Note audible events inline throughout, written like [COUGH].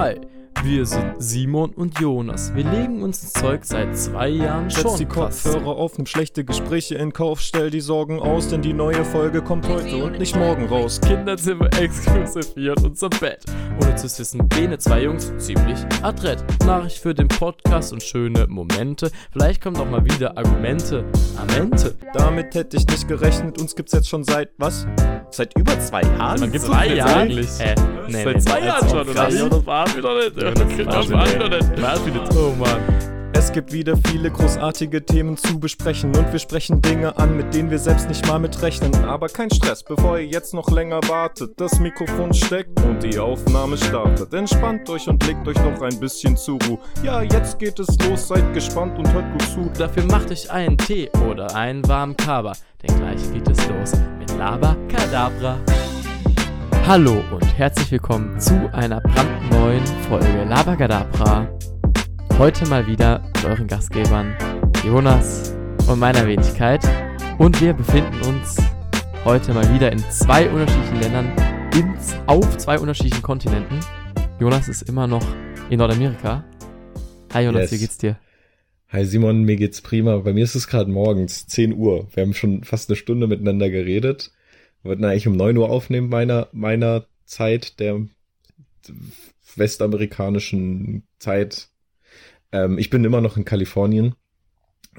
Hi, wir sind Simon und Jonas. Wir legen uns ins Zeug seit zwei Jahren Setz schon. die. Kopfhörer auf, nimm schlechte Gespräche in Kauf, stell die Sorgen aus, denn die neue Folge kommt heute und nicht morgen raus. Kinderzimmer [LAUGHS] exklusiv hier in unserem Bett. Ohne zu wissen, bene zwei Jungs ziemlich adrett. Nachricht für den Podcast und schöne Momente. Vielleicht kommen auch mal wieder Argumente. Amente. Damit hätte ich nicht gerechnet, uns gibt's jetzt schon seit, was? Seit über zwei Jahren? Gibt's zwei uns jetzt Jahre? eigentlich? Hä? Nee, Seit nee, zwei nee, Jahren schon, oder? Ja, das war wieder nicht. Ja, Das das geht war das wieder nicht. wieder nicht. War wieder. Oh Mann. Es gibt wieder viele großartige Themen zu besprechen und wir sprechen Dinge an, mit denen wir selbst nicht mal mitrechnen. Aber kein Stress, bevor ihr jetzt noch länger wartet. Das Mikrofon steckt und die Aufnahme startet. Entspannt euch und legt euch noch ein bisschen zur Ruhe. Ja, jetzt geht es los, seid gespannt und hört gut zu. Dafür macht euch einen Tee oder einen warmen Kaba, denn gleich geht es los mit Laba Kadabra. Hallo und herzlich willkommen zu einer brandneuen Folge Laba Kadabra. Heute mal wieder mit euren Gastgebern Jonas und meiner Wenigkeit. Und wir befinden uns heute mal wieder in zwei unterschiedlichen Ländern, ins, auf zwei unterschiedlichen Kontinenten. Jonas ist immer noch in Nordamerika. Hi Jonas, Yes. wie geht's dir? Hi Simon, mir geht's prima. Bei mir ist es gerade morgens, 10 Uhr. Wir haben schon fast eine Stunde miteinander geredet. Wir wollten eigentlich um 9 Uhr aufnehmen, meiner, meiner Zeit, der westamerikanischen Zeit. Ähm, ich bin immer noch in Kalifornien,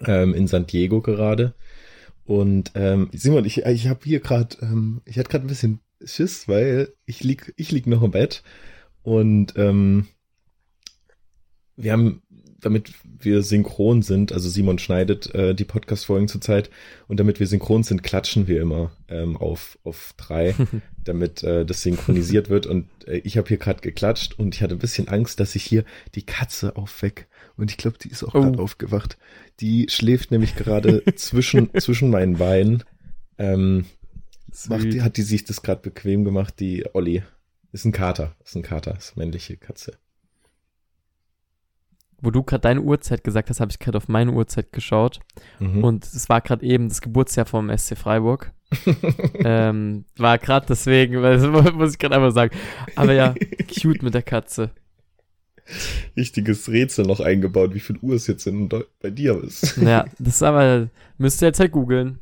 ähm, in San Diego gerade. Und ähm, Simon, ich, ich habe hier gerade, ähm, ich hatte gerade ein bisschen Schiss, weil ich lieg, ich lieg noch im Bett und ähm, wir haben, damit wir synchron sind, also Simon schneidet äh, die Podcast-Folgen zurzeit und damit wir synchron sind, klatschen wir immer ähm, auf, auf drei, [LAUGHS] damit äh, das synchronisiert wird. Und äh, ich habe hier gerade geklatscht und ich hatte ein bisschen Angst, dass ich hier die Katze aufweck. Und ich glaube, die ist auch Oh. gerade aufgewacht. Die schläft nämlich gerade [LAUGHS] zwischen, zwischen meinen Beinen. Ähm, macht, hat die sich das gerade bequem gemacht, die Olli. Ist ein Kater, ist ein Kater, ist männliche Katze. Wo du gerade deine Uhrzeit gesagt hast, habe ich gerade auf meine Uhrzeit geschaut. Mhm. Und es war gerade eben das Geburtsjahr vom SC Freiburg. [LAUGHS] ähm, war gerade deswegen, weil das muss ich gerade einfach sagen. Aber ja, [LAUGHS] cute mit der Katze. richtiges Rätsel noch eingebaut, wie viel Uhr es jetzt in bei dir ist. [LAUGHS] Ja, das ist aber, müsst ihr jetzt halt googeln.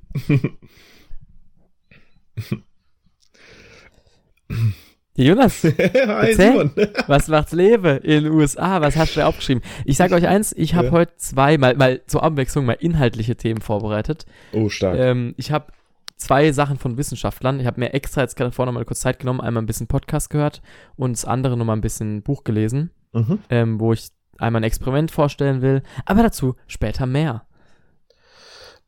Jonas, [LAUGHS] Erzähl. Simon. [LAUGHS] was macht's Lebe in den USA? Was hast du da aufgeschrieben? Ich sage euch eins, ich habe Ja. heute zwei, mal, mal zur Abwechslung mal inhaltliche Themen vorbereitet. Oh, stark. Ähm, ich habe zwei Sachen von Wissenschaftlern. Ich habe mir extra jetzt gerade noch mal kurz Zeit genommen, einmal ein bisschen Podcast gehört und das andere noch mal ein bisschen Buch gelesen, Mhm. ähm, wo ich einmal ein Experiment vorstellen will. Aber dazu später mehr.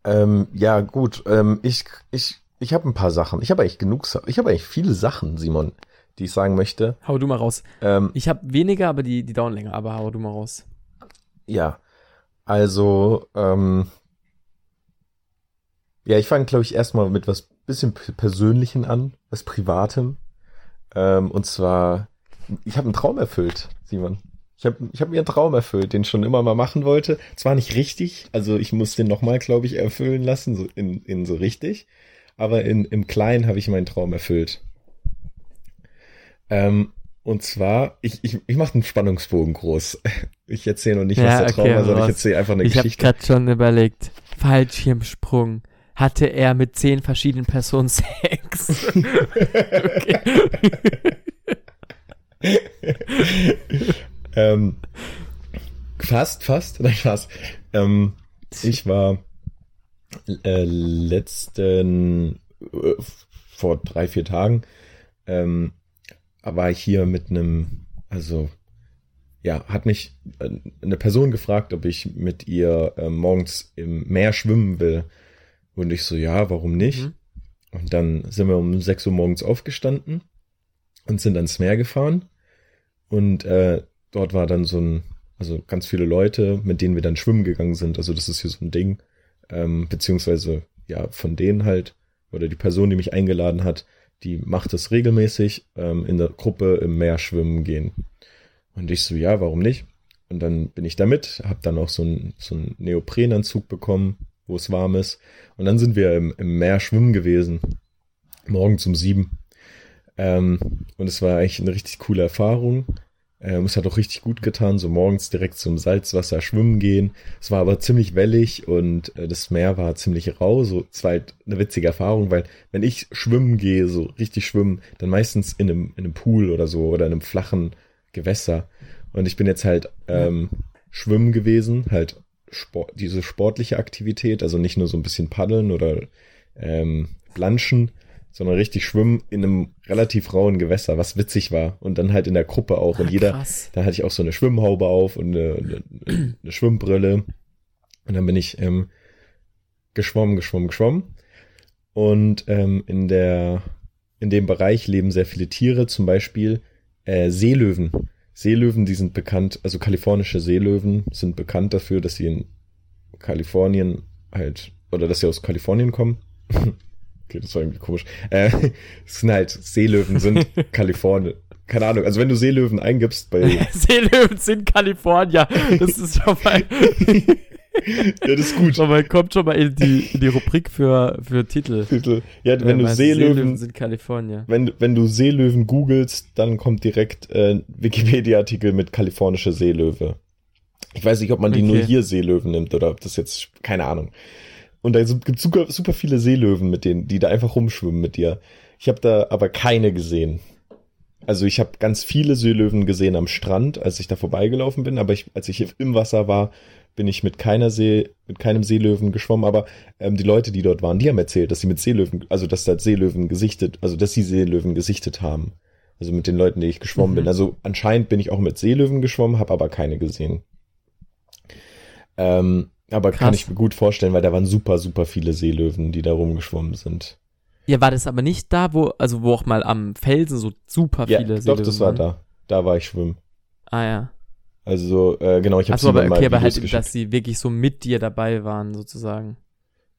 Ähm, ja, gut. Ähm, ich ich, ich habe ein paar Sachen. Ich habe eigentlich genug Ich habe eigentlich viele Sachen, Simon, die ich sagen möchte. Hau du mal raus. Ähm, Ich habe weniger, aber die, die dauern länger. Aber hau du mal raus. ja, also, ähm, ja, ich fange, glaube ich, erstmal mit was bisschen Persönlichen an, was Privatem. Ähm, und zwar, ich habe einen Traum erfüllt, Simon. Ich habe ich hab mir einen Traum erfüllt, den ich schon immer mal machen wollte. Zwar nicht richtig, also ich muss den nochmal, glaube ich, erfüllen lassen, so in, in so richtig. Aber in, im Kleinen habe ich meinen Traum erfüllt. Ähm, und zwar, ich, ich, ich mache den Spannungsbogen groß. [LAUGHS] Ich erzähle noch nicht, Ja, was der Traum okay, war, sondern ich erzähle einfach eine ich habe Geschichte. gerade schon überlegt. Fallschirmsprung. Hatte er mit zehn verschiedenen Personen [LAUGHS] Sex? okay. [LAUGHS] ähm, fast, fast, nein, Spaß. Ähm, ich war äh, letzten, äh, vor drei, vier Tagen, ähm, war ich hier mit einem, also, ja, hat mich äh, eine Person gefragt, ob ich mit ihr äh, morgens im Meer schwimmen will. Und ich so, ja, warum nicht? Mhm. Und dann sind wir um 6 Uhr morgens aufgestanden und sind ans Meer gefahren. Und äh, dort war dann so ein, also ganz viele Leute, mit denen wir dann schwimmen gegangen sind. Also das ist hier so ein Ding. Ähm, beziehungsweise, ja, von denen halt, oder die Person, die mich eingeladen hat, die macht das regelmäßig ähm, in der Gruppe im Meer schwimmen gehen. Und ich so, ja, warum nicht? Und dann bin ich damit, hab dann auch so einen so einen Neoprenanzug bekommen, wo es warm ist. Und dann sind wir im, im Meer schwimmen gewesen. Morgens um sieben. Ähm, und es war eigentlich eine richtig coole Erfahrung. Ähm, es hat auch richtig gut getan, so morgens direkt zum Salzwasser schwimmen gehen. Es war aber ziemlich wellig und äh, das Meer war ziemlich rau. So, es war halt eine witzige Erfahrung, weil wenn ich schwimmen gehe, so richtig schwimmen, dann meistens in einem, in einem Pool oder so oder in einem flachen Gewässer. Und ich bin jetzt halt ähm, schwimmen gewesen, halt Sport, diese sportliche Aktivität, also nicht nur so ein bisschen paddeln oder ähm, planschen, sondern richtig schwimmen in einem relativ rauen Gewässer, was witzig war. Und dann halt in der Gruppe auch. Und Ah, jeder, da hatte ich auch so eine Schwimmhaube auf und eine, eine, eine Schwimmbrille. Und dann bin ich ähm, geschwommen, geschwommen, geschwommen. Und ähm, in der, in dem Bereich leben sehr viele Tiere, zum Beispiel äh, Seelöwen. Seelöwen, die sind bekannt, also kalifornische Seelöwen sind bekannt dafür, dass sie in Kalifornien halt, oder dass sie aus Kalifornien kommen. Okay, das war irgendwie komisch. Äh, [LAUGHS] es sind halt, Seelöwen sind [LAUGHS] Kalifornien. Keine Ahnung, also wenn du Seelöwen eingibst bei, [LAUGHS] Seelöwen sind Kalifornier. Das ist schon mal. ja, das ist gut. mal kommt schon mal in die, in die Rubrik für, für Titel. Titel. Ja, wenn du meinst, Seelöwen, sind Kalifornier. wenn, du- wenn du Seelöwen googelst, dann kommt direkt äh, ein Wikipedia-Artikel mit kalifornische Seelöwe. Ich weiß nicht, ob man die Okay. nur hier Seelöwen nimmt oder ob das jetzt, keine Ahnung. Und da gibt es super, super viele Seelöwen mit denen, die da einfach rumschwimmen mit dir. Ich habe da aber keine gesehen. Also ich habe ganz viele Seelöwen gesehen am Strand, als ich da vorbeigelaufen bin, aber ich, als ich im Wasser war, bin ich mit keiner See, mit keinem Seelöwen geschwommen, aber ähm, die Leute, die dort waren, die haben erzählt, dass sie mit Seelöwen, also dass da Seelöwen gesichtet, also dass sie Seelöwen gesichtet haben. Also mit den Leuten, die ich geschwommen Mhm. bin. Also anscheinend bin ich auch mit Seelöwen geschwommen, habe aber keine gesehen. Ähm, aber kann Krass. ich mir gut vorstellen, weil da waren super, super viele Seelöwen, die da rumgeschwommen sind. Ja, war das aber nicht da, wo, also wo auch mal am Felsen so super Ja, viele doch, Seelöwen das war da. Da war ich schwimmen. Ah ja. Also, äh, genau, ich habe Achso, aber okay, aber halt, geschickt. dass sie wirklich so mit dir dabei waren, sozusagen.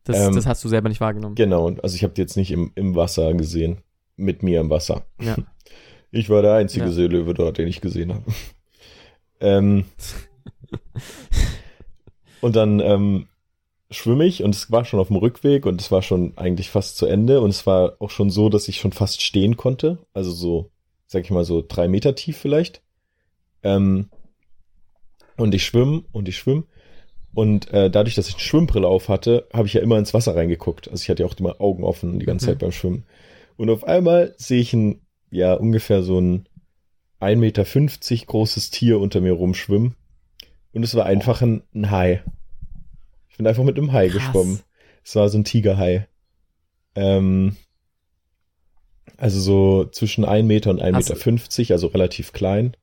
Das, Ähm, das hast du selber nicht wahrgenommen. Genau, also ich habe die jetzt nicht im, im Wasser gesehen. Mit mir im Wasser. Ja. [LAUGHS] Ich war der einzige Ja. Seelöwe dort, den ich gesehen habe. [LAUGHS] ähm, [LAUGHS] und dann ähm, schwimme ich und es war schon auf dem Rückweg und es war schon eigentlich fast zu Ende und es war auch schon so, dass ich schon fast stehen konnte. Also so, sag ich mal, so drei Meter tief vielleicht. Ähm, und ich schwimme und ich schwimme. Und äh, dadurch, dass ich eine Schwimmbrille auf hatte, habe ich ja immer ins Wasser reingeguckt. Also ich hatte ja auch immer Augen offen die ganze Mhm. Zeit beim Schwimmen. Und auf einmal sehe ich ein, ja, ungefähr so ein 1,50 Meter großes Tier unter mir rumschwimmen. Und es war einfach ein, ein Hai. Ich bin einfach mit einem Hai Krass. geschwommen. Es war so ein Tigerhai. Ähm, also so zwischen 1 Meter und 1,50 Hast- Meter, 50, also relativ klein.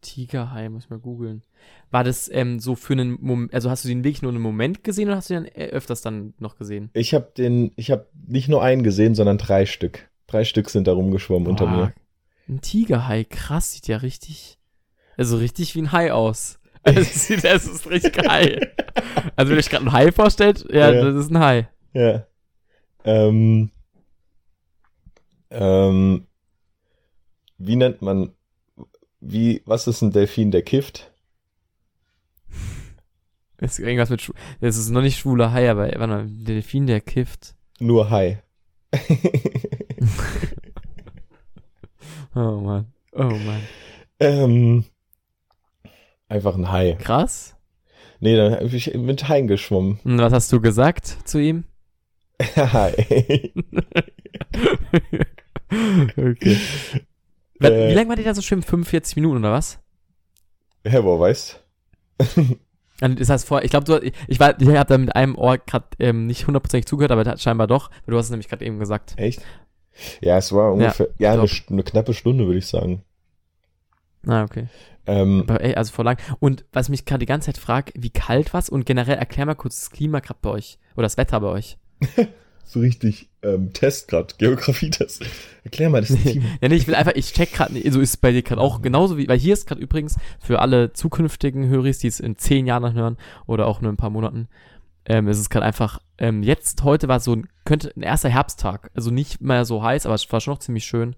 Tigerhai, muss ich mal googeln. War das ähm, so für einen Moment, also hast du den wirklich nur einen Moment gesehen oder hast du den äh, öfters dann noch gesehen? Ich habe den, ich habe nicht nur einen gesehen, sondern drei Stück. Drei Stück sind da rumgeschwommen unter Boah, mir. Ein Tigerhai, krass, sieht ja richtig, also richtig wie ein Hai aus. [LAUGHS] Also, es ist richtig geil. Also wenn ihr euch gerade ein Hai vorstellt, ja, Ja. das ist ein Hai. Ja. Ähm, ähm, wie nennt man, wie, was ist ein Delfin, der kifft? Das ist irgendwas mit, das ist noch nicht schwuler Hai, aber warte mal, Delfin, der kifft. Nur Hai. [LAUGHS] Oh Mann, oh Mann. ähm, einfach ein Hai. Krass. Nee, dann habe ich mit Haien geschwommen. [LAUGHS] Und was hast du gesagt zu ihm? Hai. okay. Wie Äh. lange war der da so schwimmen? 45 Minuten oder was? Hä, wo weißt? Und [LAUGHS] Das heißt vor, ich glaube, du, ich war, ich habe da mit einem Ohr gerade ähm, nicht hundertprozentig zugehört, aber scheinbar doch, du hast es nämlich gerade eben gesagt. Echt? Ja, es war ungefähr, ja, eine, glaub. St- eine knappe Stunde, würde ich sagen. Ah, okay. Ähm, Aber ey, also vor lang. Und was ich mich gerade die ganze Zeit frage, wie kalt was und generell erklär mal kurz das Klima gerade bei euch oder das Wetter bei euch. [LAUGHS] so richtig ähm, Test gerade, Geografietest. Erklär mal das Team. Ja, nee, ich will einfach, ich check gerade, so ist es bei dir gerade auch genauso wie, weil hier ist gerade übrigens für alle zukünftigen Höris, die es in zehn Jahren dann hören oder auch nur in ein paar Monaten, ähm, es ist gerade einfach, ähm, jetzt, heute war so ein, könnte ein erster Herbsttag, also nicht mehr so heiß, aber es war schon noch ziemlich schön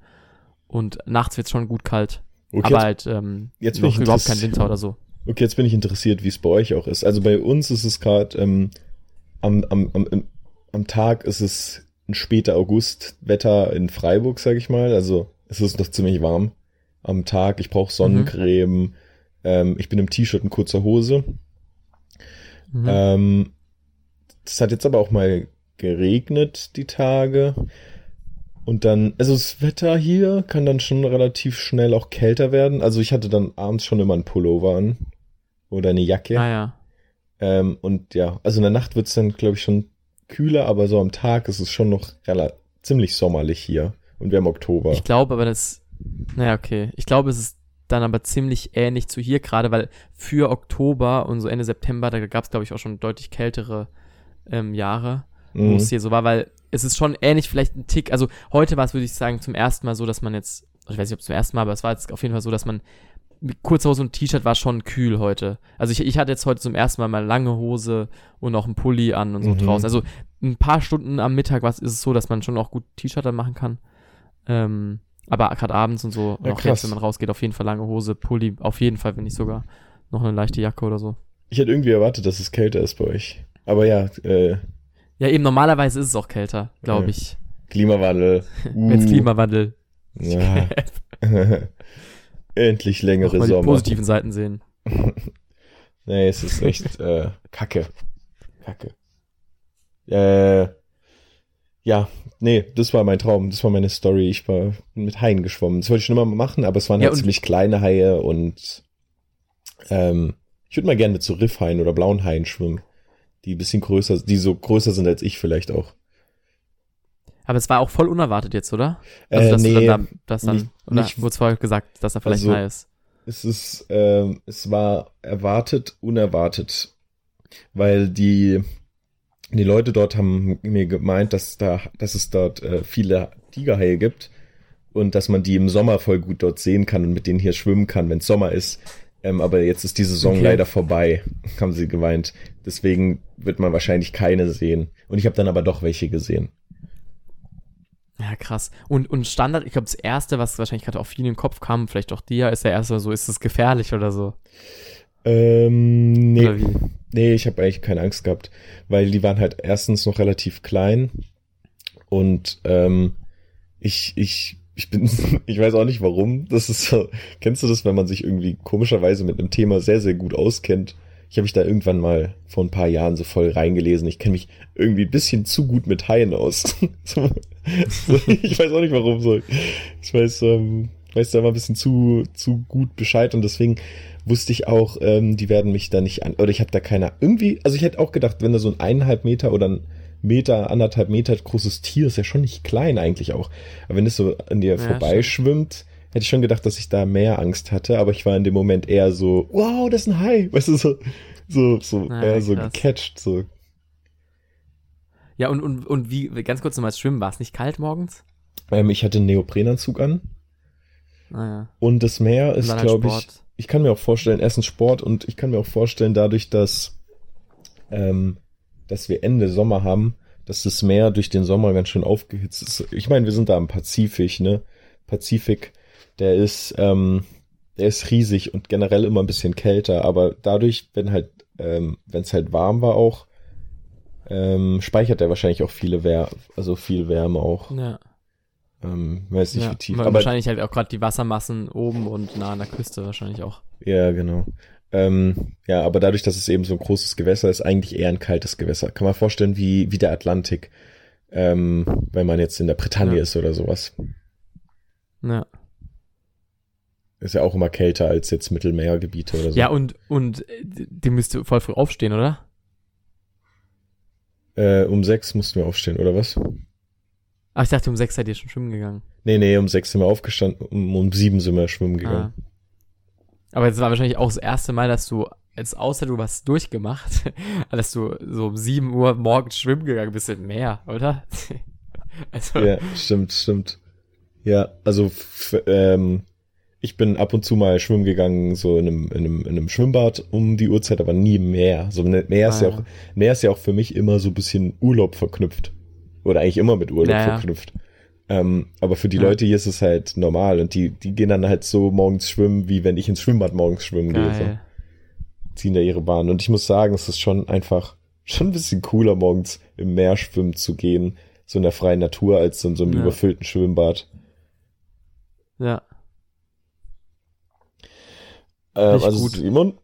und nachts wird es schon gut kalt, Okay, aber jetzt, halt ähm, jetzt bin noch ich überhaupt kein Winter oder so. okay, jetzt bin ich interessiert, wie es bei euch auch ist. Also bei uns ist es gerade ähm, am, am, am, am Tag ist es ein später August-Wetter in Freiburg, sag ich mal. Also es ist noch ziemlich warm. am Tag. Ich brauche Sonnencreme. Mhm. Ähm, ich bin im T-Shirt und kurzer Hose. Mhm. Ähm, das hat jetzt aber auch mal geregnet, die Tage. Und dann, also das Wetter hier kann dann schon relativ schnell auch kälter werden. Also ich hatte dann abends schon immer einen Pullover an oder eine Jacke. Ah ja. Ähm, und ja, also in der Nacht wird es dann, glaube ich, schon kühler, aber so am Tag ist es schon noch ziemlich sommerlich hier. Und wir haben Oktober. Ich glaube aber, das, naja, okay. Ich glaube, es ist dann aber ziemlich ähnlich zu hier gerade, weil für Oktober und so Ende September, da gab es, glaube ich, auch schon deutlich kältere ähm, Jahre, mhm. wo es hier so war, weil es ist schon ähnlich, vielleicht ein Tick. Also heute war es, würde ich sagen, zum ersten Mal so, dass man jetzt, ich weiß nicht, ob es zum ersten Mal, aber es war jetzt auf jeden Fall so, dass man mit kurzer Hose und T-Shirt war schon kühl heute. Also ich, ich hatte jetzt heute zum ersten Mal mal lange Hose und auch einen Pulli an und so mhm. draußen. Also ein paar Stunden am Mittag was ist es so, dass man schon auch gut T-Shirt dann machen kann. Ähm, aber gerade abends und so, ja, auch jetzt, wenn man rausgeht, auf jeden Fall lange Hose, Pulli, auf jeden Fall, wenn nicht sogar noch eine leichte Jacke oder so. Ich hätte irgendwie erwartet, dass es kälter ist bei euch. Aber ja, äh. Ja, eben normalerweise ist es auch kälter, glaube ich. Klimawandel. [LAUGHS] Uh. Wenn's Klimawandel. Ja. [LAUGHS] Endlich längere mal Sommer. Die positiven Seiten sehen. [LAUGHS] nee, es ist echt äh, Kacke. Kacke. Äh, ja, nee, das war mein Traum, das war meine Story. Ich war mit Haien geschwommen. Das wollte ich schon immer machen, aber es waren ja, halt ziemlich kleine Haie und ähm, ich würde mal gerne mit so Riffhaien oder blauen Haien schwimmen, die ein bisschen größer, die so größer sind als ich vielleicht auch. Aber es war auch voll unerwartet jetzt, oder? Also, dass äh, nee, dann, dass dann, nicht, oder nicht, wurde vorher gesagt, dass er vielleicht also, Hai ist? Es ist, ähm, es war erwartet, unerwartet, weil die die Leute dort haben mir gemeint, dass da, dass es dort äh, viele Tigerhaie gibt und dass man die im Sommer voll gut dort sehen kann und mit denen hier schwimmen kann, wenn es Sommer ist. Ähm, aber jetzt ist die Saison okay. leider vorbei, [LAUGHS] haben sie gemeint. Deswegen wird man wahrscheinlich keine sehen. Und ich habe dann aber doch welche gesehen. Ja, krass. Und, und Standard, ich glaube, das erste, was wahrscheinlich gerade auch viel in den Kopf kam, vielleicht auch dir, ist der erste so, ist es gefährlich oder so? Ähm, nee. Nee, ich habe eigentlich keine Angst gehabt, weil die waren halt erstens noch relativ klein und ähm, ich, ich, ich bin, [LAUGHS] ich weiß auch nicht warum. Das ist so, kennst du das, wenn man sich irgendwie komischerweise mit einem Thema sehr, sehr gut auskennt? Ich habe mich da irgendwann mal vor ein paar Jahren so voll reingelesen. Ich kenne mich irgendwie ein bisschen zu gut mit Haien aus. [LAUGHS] ich weiß auch nicht warum so. Ich weiß, ähm, weiß da mal ein bisschen zu, zu gut Bescheid und deswegen wusste ich auch, ähm, die werden mich da nicht an, oder ich habe da keiner, irgendwie, also ich hätte auch gedacht, wenn da so ein eineinhalb Meter oder ein Meter, anderthalb Meter großes Tier ist ja schon nicht klein eigentlich auch. Aber wenn es so an dir ja, vorbeischwimmt, hätte ich schon gedacht, dass ich da mehr Angst hatte, aber ich war in dem Moment eher so, wow, das ist ein Hai, weißt du, so, so, so, Na, eher so gecatcht, so. Ja, und, und, und wie, ganz kurz nochmal schwimmen, war es nicht kalt morgens? Ähm, ich hatte einen Neoprenanzug an. Ah, ja. Und das Meer ist, halt glaube ich, ich kann mir auch vorstellen, erstens Sport und ich kann mir auch vorstellen, dadurch, dass, ähm, dass wir Ende Sommer haben, dass das Meer durch den Sommer ganz schön aufgehitzt ist. Ich meine, wir sind da im Pazifik, ne? Pazifik, der ist, ähm, der ist riesig und generell immer ein bisschen kälter, aber dadurch, wenn halt, ähm, wenn es halt warm war auch, ähm, speichert er wahrscheinlich auch viele Wärme, also viel Wärme auch. Ja. Ähm, weiß nicht, ja, wie tief. Aber wahrscheinlich halt auch gerade die Wassermassen oben und nah an der Küste wahrscheinlich auch. Ja, genau. Ähm, ja, aber dadurch, dass es eben so ein großes Gewässer ist, eigentlich eher ein kaltes Gewässer. Kann man vorstellen, wie, wie der Atlantik, ähm, wenn man jetzt in der Bretagne ja. ist oder sowas. Ja. Ist ja auch immer kälter als jetzt Mittelmeergebiete oder so. Ja, und, und äh, die müsste voll früh aufstehen, oder? Äh, um sechs mussten wir aufstehen, oder was? Ach, ich dachte, um sechs seid ihr schon schwimmen gegangen. Nee, nee, um sechs sind wir aufgestanden, um, um sieben sind wir schwimmen gegangen. Ah. Aber es war wahrscheinlich auch das erste Mal, dass du, jetzt außer du warst durchgemacht, [LAUGHS] dass du so um sieben Uhr morgens schwimmen gegangen bist im Meer, oder? [LAUGHS] also. Ja, stimmt, stimmt. Ja, also ähm, ich bin ab und zu mal schwimmen gegangen, so in einem, in einem, in einem Schwimmbad um die Uhrzeit, aber nie im Meer. So Meer ah, ist ja auch, Meer ist ja auch für mich immer so ein bisschen Urlaub verknüpft. Oder eigentlich immer mit Urlaub naja. verknüpft. Ähm, aber für die ja. Leute hier ist es halt normal und die, die gehen dann halt so morgens schwimmen, wie wenn ich ins Schwimmbad morgens schwimmen Geil. gehe. So. Ziehen da ihre Bahn. Und ich muss sagen, es ist schon einfach, schon ein bisschen cooler, morgens im Meer schwimmen zu gehen, so in der freien Natur, als in so einem ja. überfüllten Schwimmbad. Ja. Nicht also gut. Simon,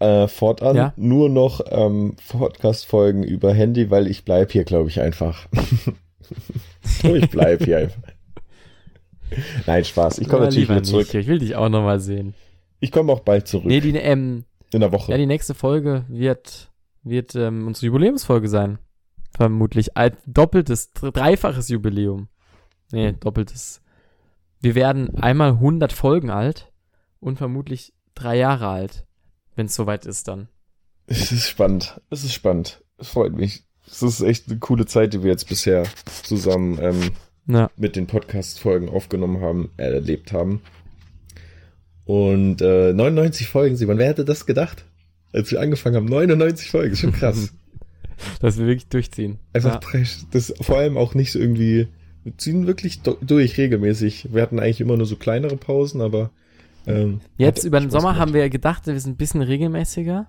äh, fortan Ja? nur noch ähm, Podcast-Folgen über Handy, weil ich bleib hier, glaube ich, einfach. [LAUGHS] so, ich bleib hier einfach. Nein, Spaß. Ich komme natürlich wieder zurück. nicht. Ich will dich auch nochmal sehen. Ich komme auch bald zurück. Nee, die, ähm, in der Woche. ja, die nächste Folge wird, wird ähm, unsere Jubiläumsfolge sein. Vermutlich. Ein doppeltes, dr- dreifaches Jubiläum. Nee, doppeltes. Wir werden einmal 100 Folgen alt und vermutlich drei Jahre alt. Wenn es soweit ist dann. Es ist spannend. Es ist spannend. Es freut mich. Es ist echt eine coole Zeit, die wir jetzt bisher zusammen ähm, Ja. mit den Podcast-Folgen aufgenommen haben, äh, erlebt haben. Und äh, 99 Folgen, Simon, wer hätte das gedacht? Als wir angefangen haben, 99 Folgen, schon krass. [LAUGHS] Dass wir wirklich durchziehen. Einfach ja. presch- das vor allem auch nicht so irgendwie, wir ziehen wirklich durch regelmäßig. Wir hatten eigentlich immer nur so kleinere Pausen, aber ähm, Jetzt über den Spaß Sommer gemacht. haben wir ja gedacht, wir sind ein bisschen regelmäßiger.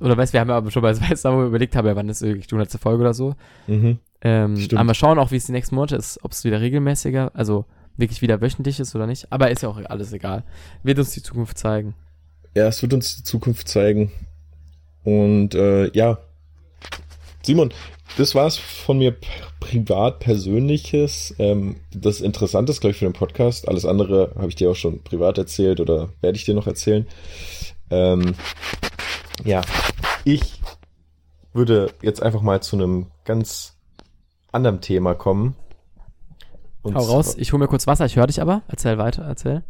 Oder weißt wir haben ja aber schon bei [LAUGHS] Weiß überlegt, haben ja, wann ist wirklich die 100. Folge oder so. Mhm. Ähm, Stimmt. aber wir schauen auch, wie es die nächsten Monate ist, ob es wieder regelmäßiger, also wirklich wieder wöchentlich ist oder nicht. Aber ist ja auch alles egal. Wird uns die Zukunft zeigen. Ja, es wird uns die Zukunft zeigen. Und äh, ja, Simon, das war's von mir privat persönliches. Ähm, das Interessante ist, glaube ich, für den Podcast. Alles andere habe ich dir auch schon privat erzählt oder werde ich dir noch erzählen. Ähm, ja, ich würde jetzt einfach mal zu einem ganz anderen Thema kommen. Und Hau raus, ich hole mir kurz Wasser, ich höre dich aber. Erzähl weiter, erzähl.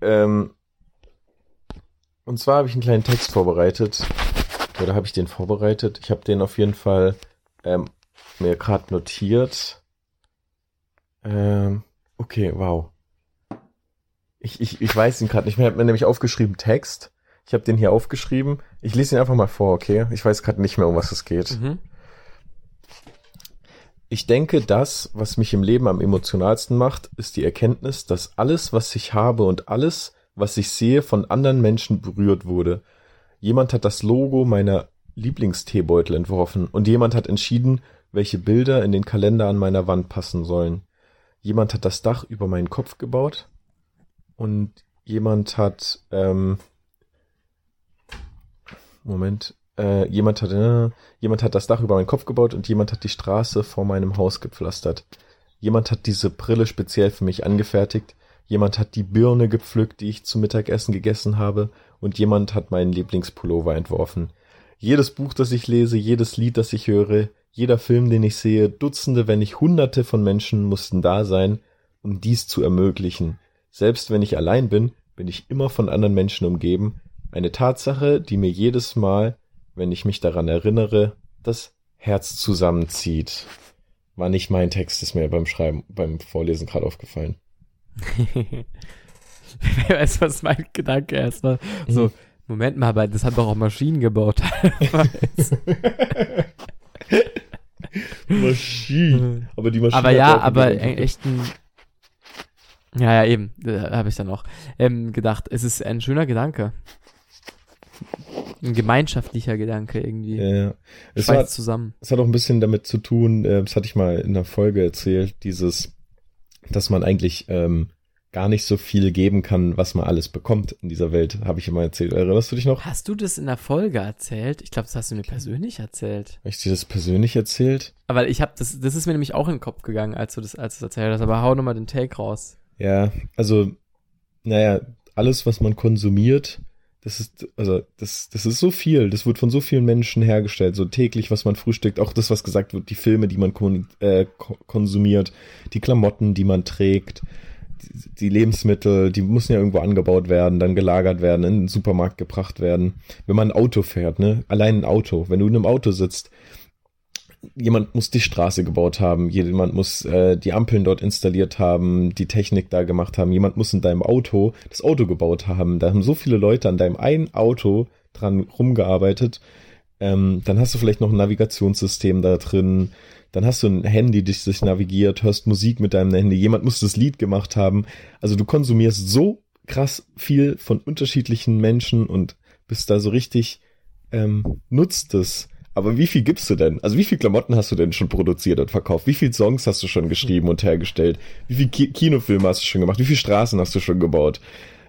Ähm, und zwar habe ich einen kleinen Text vorbereitet. Oder habe ich den vorbereitet? Ich habe den auf jeden Fall ähm, mir gerade notiert. Ähm, okay, wow. Ich, ich, ich weiß ihn gerade nicht mehr. Ich habe mir nämlich aufgeschrieben Text. Ich habe den hier aufgeschrieben. Ich lese ihn einfach mal vor, okay? Ich weiß gerade nicht mehr, um was es geht. Mhm. Ich denke, das, was mich im Leben am emotionalsten macht, ist die Erkenntnis, dass alles, was ich habe und alles, was ich sehe, von anderen Menschen berührt wurde. Jemand hat das Logo meiner Lieblingsteebeutel entworfen und jemand hat entschieden, welche Bilder in den Kalender an meiner Wand passen sollen. Jemand hat das Dach über meinen Kopf gebaut und jemand hat, ähm, Moment, äh, jemand hat, äh, jemand hat das Dach über meinen Kopf gebaut und jemand hat die Straße vor meinem Haus gepflastert. Jemand hat diese Brille speziell für mich angefertigt. Jemand hat die Birne gepflückt, die ich zum Mittagessen gegessen habe. Und jemand hat meinen Lieblingspullover entworfen. Jedes Buch, das ich lese, jedes Lied, das ich höre, jeder Film, den ich sehe, Dutzende, wenn nicht Hunderte von Menschen mussten da sein, um dies zu ermöglichen. Selbst wenn ich allein bin, bin ich immer von anderen Menschen umgeben. Eine Tatsache, die mir jedes Mal, wenn ich mich daran erinnere, das Herz zusammenzieht. War nicht mein Text, ist mir beim Schreiben, beim Vorlesen gerade aufgefallen. [LAUGHS] Wer weiß, was mein Gedanke erst war. So, Mhm. Moment mal, aber das haben doch auch Maschinen gebaut. [LAUGHS] Maschine. Aber die Maschine. aber ja, aber wieder- e- echt ein. Ja, ja, eben. Habe ich dann auch ähm, gedacht. Es ist ein schöner Gedanke. Ein gemeinschaftlicher Gedanke irgendwie. Ja, ja. Es, Schweißt war, zusammen. es hat auch ein bisschen damit zu tun, äh, das hatte ich mal in der Folge erzählt, dieses, dass man eigentlich ähm, gar nicht so viel geben kann, was man alles bekommt in dieser Welt, habe ich immer erzählt. Erinnerst du dich noch? Hast du das in der Folge erzählt? Ich glaube, das hast du mir persönlich erzählt. Habe ich dir das persönlich erzählt? Aber ich habe das, das ist mir nämlich auch in den Kopf gegangen, als du das, als du das erzählt hast. Aber hau nochmal den Take raus. Ja, also, naja, alles, was man konsumiert, das ist, also, das, das ist so viel. Das wird von so vielen Menschen hergestellt, so täglich, was man frühstückt. Auch das, was gesagt wird, die Filme, die man äh, ko- konsumiert, die Klamotten, die man trägt, die, die Lebensmittel, die müssen ja irgendwo angebaut werden, dann gelagert werden, in den Supermarkt gebracht werden. Wenn man ein Auto fährt, ne, allein ein Auto, wenn du in einem Auto sitzt, jemand muss die Straße gebaut haben, jemand muss äh, die Ampeln dort installiert haben, die Technik da gemacht haben, jemand muss in deinem Auto das Auto gebaut haben. Da haben so viele Leute an deinem einen Auto dran rumgearbeitet. Ähm, dann hast du vielleicht noch ein Navigationssystem da drin. Dann hast du ein Handy, das sich navigiert, hörst Musik mit deinem Handy. Jemand muss das Lied gemacht haben. Also du konsumierst so krass viel von unterschiedlichen Menschen und bist da so richtig, ähm, nutzt es. Aber wie viel gibst du denn? Also wie viel Klamotten hast du denn schon produziert und verkauft? Wie viel Songs hast du schon geschrieben und hergestellt? Wie viel Ki Kinofilme hast du schon gemacht? Wie viele Straßen hast du schon gebaut?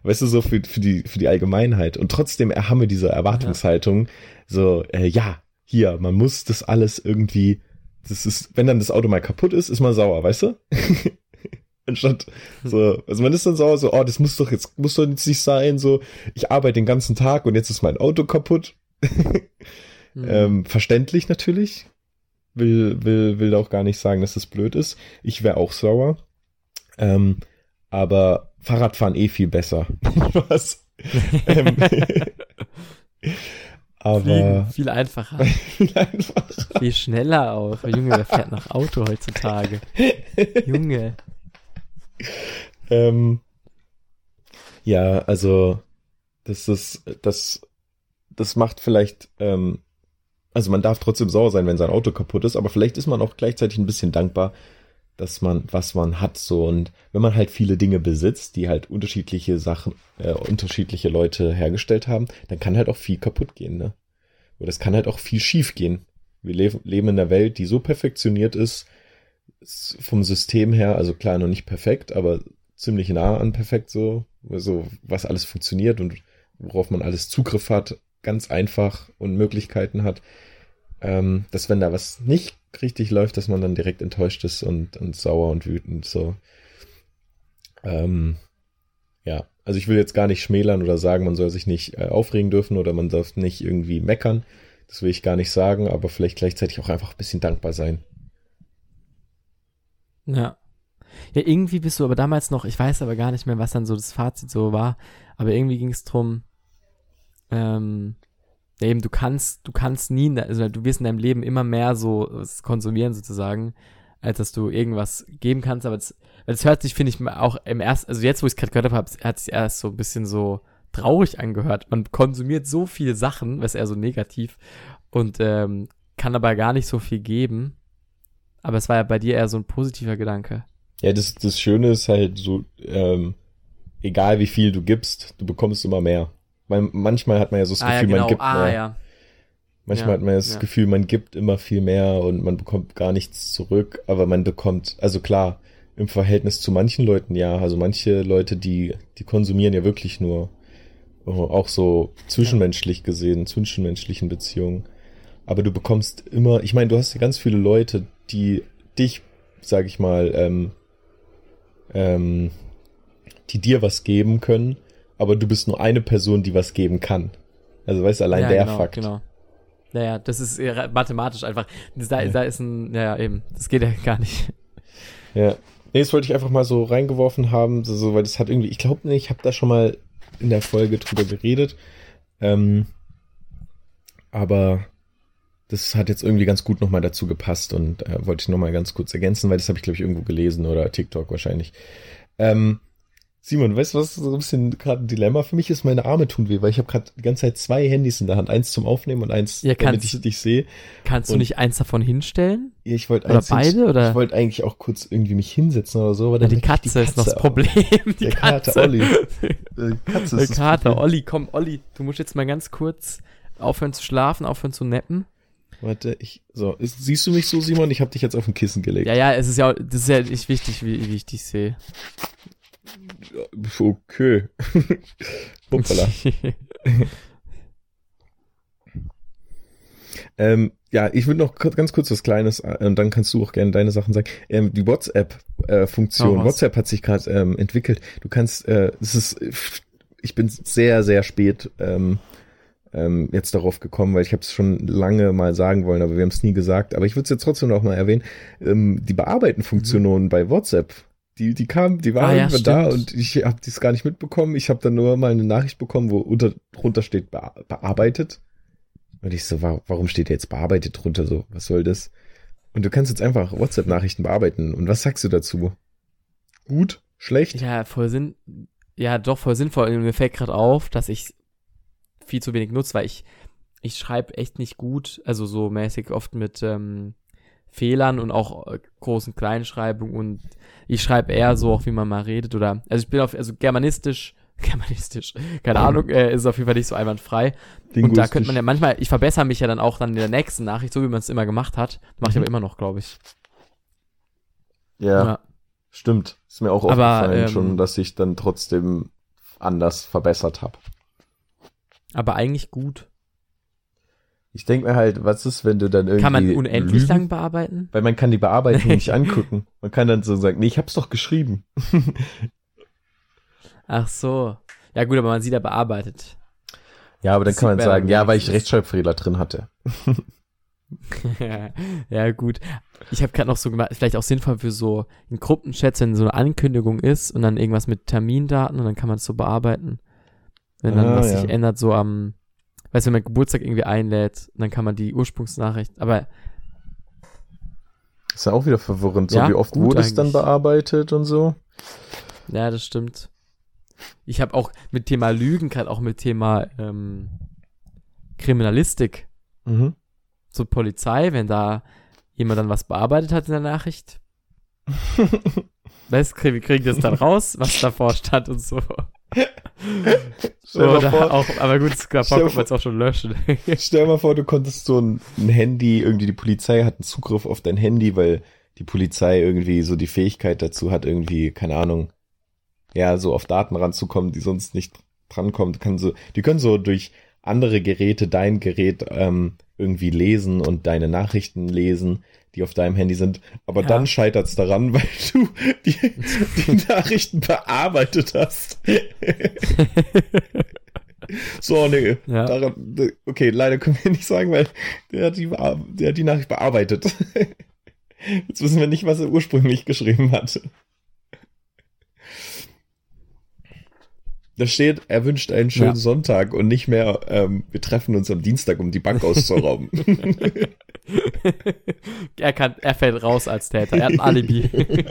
weißt du, so für, für, die, für die Allgemeinheit. Und trotzdem haben wir diese Erwartungshaltung, so, äh, ja, hier, man muss das alles irgendwie, das ist, wenn dann das Auto mal kaputt ist, ist man sauer, weißt du? [LAUGHS] Anstatt so, also man ist dann sauer, so, oh, das muss doch jetzt, muss doch jetzt nicht sein, so, ich arbeite den ganzen Tag und jetzt ist mein Auto kaputt. [LAUGHS] mhm. ähm, verständlich natürlich. Will, will, will auch gar nicht sagen, dass das blöd ist. Ich wäre auch sauer. Ähm, aber Fahrradfahren eh viel besser. [LAUGHS] Was? ähm, [LAUGHS] aber Fliegen, viel einfacher. [LAUGHS] viel einfacher. Viel schneller auch. Junge, wer fährt nach Auto heutzutage? Junge. Ähm, ja, also das ist, das, das macht vielleicht, ähm, also man darf trotzdem sauer sein, wenn sein Auto kaputt ist, aber vielleicht ist man auch gleichzeitig ein bisschen dankbar, dass man, was man hat, so und wenn man halt viele Dinge besitzt, die halt unterschiedliche Sachen, äh, unterschiedliche Leute hergestellt haben, dann kann halt auch viel kaputt gehen, ne? Oder es kann halt auch viel schief gehen. Wir le leben in einer Welt, die so perfektioniert ist, vom System her, also klar noch nicht perfekt, aber ziemlich nah an perfekt so, so was alles funktioniert und worauf man alles Zugriff hat, ganz einfach und Möglichkeiten hat, ähm, dass wenn da was nicht richtig läuft, dass man dann direkt enttäuscht ist und, und sauer und wütend so. Ähm, ja, also ich will jetzt gar nicht schmälern oder sagen, man soll sich nicht äh, aufregen dürfen oder man darf nicht irgendwie meckern. Das will ich gar nicht sagen, aber vielleicht gleichzeitig auch einfach ein bisschen dankbar sein. Ja. Ja, irgendwie bist du aber damals noch, ich weiß aber gar nicht mehr, was dann so das Fazit so war, aber irgendwie ging es drum, ähm, ja, eben, du kannst, du kannst nie, also du wirst in deinem Leben immer mehr so konsumieren sozusagen, als dass du irgendwas geben kannst, aber das, das hört sich, finde ich, auch im ersten, also jetzt, wo ich es gerade gehört habe, hat sich erst so ein bisschen so traurig angehört. Man konsumiert so viele Sachen, was eher so negativ, und ähm, kann aber gar nicht so viel geben. Aber es war ja bei dir eher so ein positiver Gedanke. Ja, das, das Schöne ist halt so, ähm, egal wie viel du gibst, du bekommst immer mehr. Weil manchmal hat man ja so das ah, Gefühl, ja, genau. man gibt ah, mehr. Ja. Manchmal ja, hat man das. Gefühl, man gibt immer viel mehr und man bekommt gar nichts zurück, aber man bekommt, also klar, im Verhältnis zu manchen Leuten ja, also manche Leute, die, die konsumieren ja wirklich nur, oh, auch so zwischenmenschlich gesehen, zwischenmenschlichen Beziehungen. Aber du bekommst immer, ich meine, du hast ja ganz viele Leute, die dich, sag ich mal, ähm, ähm, die dir was geben können, aber du bist nur eine Person, die was geben kann. Also weißt du, allein ja, der genau, Fakt. Genau. Naja, das ist mathematisch einfach. Da, ja. da ist ein, naja, eben, das geht ja gar nicht. Ja. Nee, das wollte ich einfach mal so reingeworfen haben, so, so weil das hat irgendwie, ich glaube nicht, ich habe da schon mal in der Folge drüber geredet. Ähm, aber das hat jetzt irgendwie ganz gut nochmal dazu gepasst und äh, wollte ich nochmal ganz kurz ergänzen, weil das habe ich, glaube ich, irgendwo gelesen oder TikTok wahrscheinlich. Ähm, Simon, weißt du, was so ein bisschen gerade ein Dilemma für mich ist? Meine Arme tun weh, weil ich habe gerade die ganze Zeit zwei Handys in der Hand. Eins zum Aufnehmen und eins, ja, damit ich dich sehe. Kannst und du nicht eins davon hinstellen? Ja, ich wollte Oder beide? Oder? Ich wollte eigentlich auch kurz irgendwie mich hinsetzen oder so. Aber ja, die Katze, die Katze ist noch das Problem. [LAUGHS] Die der Katze. Kater Olli. [LAUGHS] Die Katze ist der Kater, Olli, komm, Olli, du musst jetzt mal ganz kurz aufhören zu schlafen, aufhören zu nappen. Warte, ich. So, ist, siehst du mich so, Simon? Ich habe dich jetzt auf ein Kissen gelegt. Ja, ja, es ist ja, das ist ja nicht wichtig, wie, wie ich dich sehe. Okay. [LAUGHS] Hoppala. [LAUGHS] ähm, ja, ich würde noch ganz kurz was Kleines, äh, und dann kannst du auch gerne deine Sachen sagen. Ähm, die WhatsApp-Funktion. Äh, oh, WhatsApp hat sich gerade ähm, entwickelt. Du kannst, äh, das ist, ich bin sehr, sehr spät ähm, ähm, jetzt darauf gekommen, weil ich habe es schon lange mal sagen wollen, aber wir haben es nie gesagt. Aber ich würde es jetzt trotzdem noch mal erwähnen. Ähm, die Bearbeiten-Funktionen mhm. bei WhatsApp, die, die kam, die waren ah, ja, da und ich habe dies gar nicht mitbekommen. Ich habe dann nur mal eine Nachricht bekommen, wo unter, drunter steht be bearbeitet. Und ich so, warum steht jetzt bearbeitet drunter so? Was soll das? Und du kannst jetzt einfach WhatsApp-Nachrichten bearbeiten. Und was sagst du dazu? Gut? Schlecht? Ja, voll Sinn. Ja, doch, voll sinnvoll. Mir fällt gerade auf, dass ich viel zu wenig nutze, weil ich, ich schreibe echt nicht gut, also so mäßig oft mit ähm, Fehlern und auch äh, großen Kleinschreibungen und ich schreibe eher so auch, wie man mal redet oder, also ich bin auf, also germanistisch, [LAUGHS] germanistisch, keine Ahnung, äh, ist auf jeden Fall nicht so einwandfrei. Und da könnte man ja manchmal, ich verbessere mich ja dann auch dann in der nächsten Nachricht, so wie man es immer gemacht hat. Mache ich mhm. aber immer noch, glaube ich. Ja, ja, stimmt. Ist mir auch aber, aufgefallen ähm, schon, dass ich dann trotzdem anders verbessert habe. Aber eigentlich gut. Ich denke mir halt, was ist, wenn du dann irgendwie. Kann man unendlich lügen? lang bearbeiten? Weil man kann die Bearbeitung [LAUGHS] nicht angucken. Man kann dann so sagen, nee, ich hab's doch geschrieben. [LAUGHS] Ach so. Ja gut, aber man sieht ja bearbeitet. Ja, aber dann Das kann man sagen, ja, weil ich. Rechtschreibfehler drin hatte. [LAUGHS] ja, gut. Ich habe gerade noch so gemacht, vielleicht auch sinnvoll für so in Gruppenchats, wenn so eine Ankündigung ist und dann irgendwas mit Termindaten und dann kann man es so bearbeiten. Wenn dann Ah, was ja. sich ändert, so am, weißt du, wenn man Geburtstag irgendwie einlädt, dann kann man die Ursprungsnachricht, aber Ist ja auch wieder verwirrend. So, Ja, wie oft wurde es dann bearbeitet und so? ja, das stimmt. Ich habe auch mit Thema Lügen, gerade auch mit Thema ähm, Kriminalistik, Mhm. so Polizei, wenn da jemand dann was bearbeitet hat in der Nachricht, [LAUGHS] weißt du, wir kriegen das dann raus, was davor stand und so. Stell mal vor, auch, aber gut, das kann man jetzt auch schon löschen. [LAUGHS] Stell dir mal vor, du konntest so ein, ein Handy, irgendwie die Polizei hat einen Zugriff auf dein Handy, weil die Polizei irgendwie so die Fähigkeit dazu hat, irgendwie, keine Ahnung, ja, so auf Daten ranzukommen, die sonst nicht drankommen. Kann so, die können so durch andere Geräte dein Gerät ähm, irgendwie lesen und deine Nachrichten lesen, die auf deinem Handy sind. Aber Ja. dann scheitert's daran, [LAUGHS] weil du die, die [LAUGHS] Nachrichten bearbeitet hast. [LAUGHS] So, nee, Ja. daran, okay, leider können wir nicht sagen, weil der hat die, der hat die Nachricht bearbeitet. Jetzt wissen wir nicht, was er ursprünglich geschrieben hatte. Da steht, er wünscht einen schönen Ja. Sonntag und nicht mehr, ähm, wir treffen uns am Dienstag, um die Bank auszurauben. [LAUGHS] er kann, er fällt raus als Täter. Er hat ein Alibi. [LAUGHS]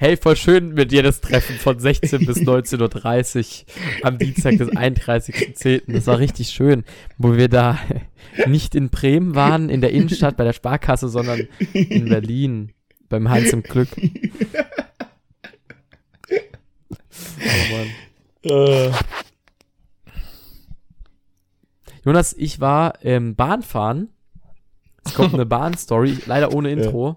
hey, voll schön mit dir das Treffen von 16 bis 19.30 Uhr am Dienstag des 31.10. Das war richtig schön, wo wir da nicht in Bremen waren, in der Innenstadt bei der Sparkasse, sondern in Berlin beim Heinz im Glück. [LAUGHS] Oh Mann. Äh, Jonas, ich war ähm, Bahnfahren. Es kommt eine [LAUGHS] Bahnstory, leider ohne Intro.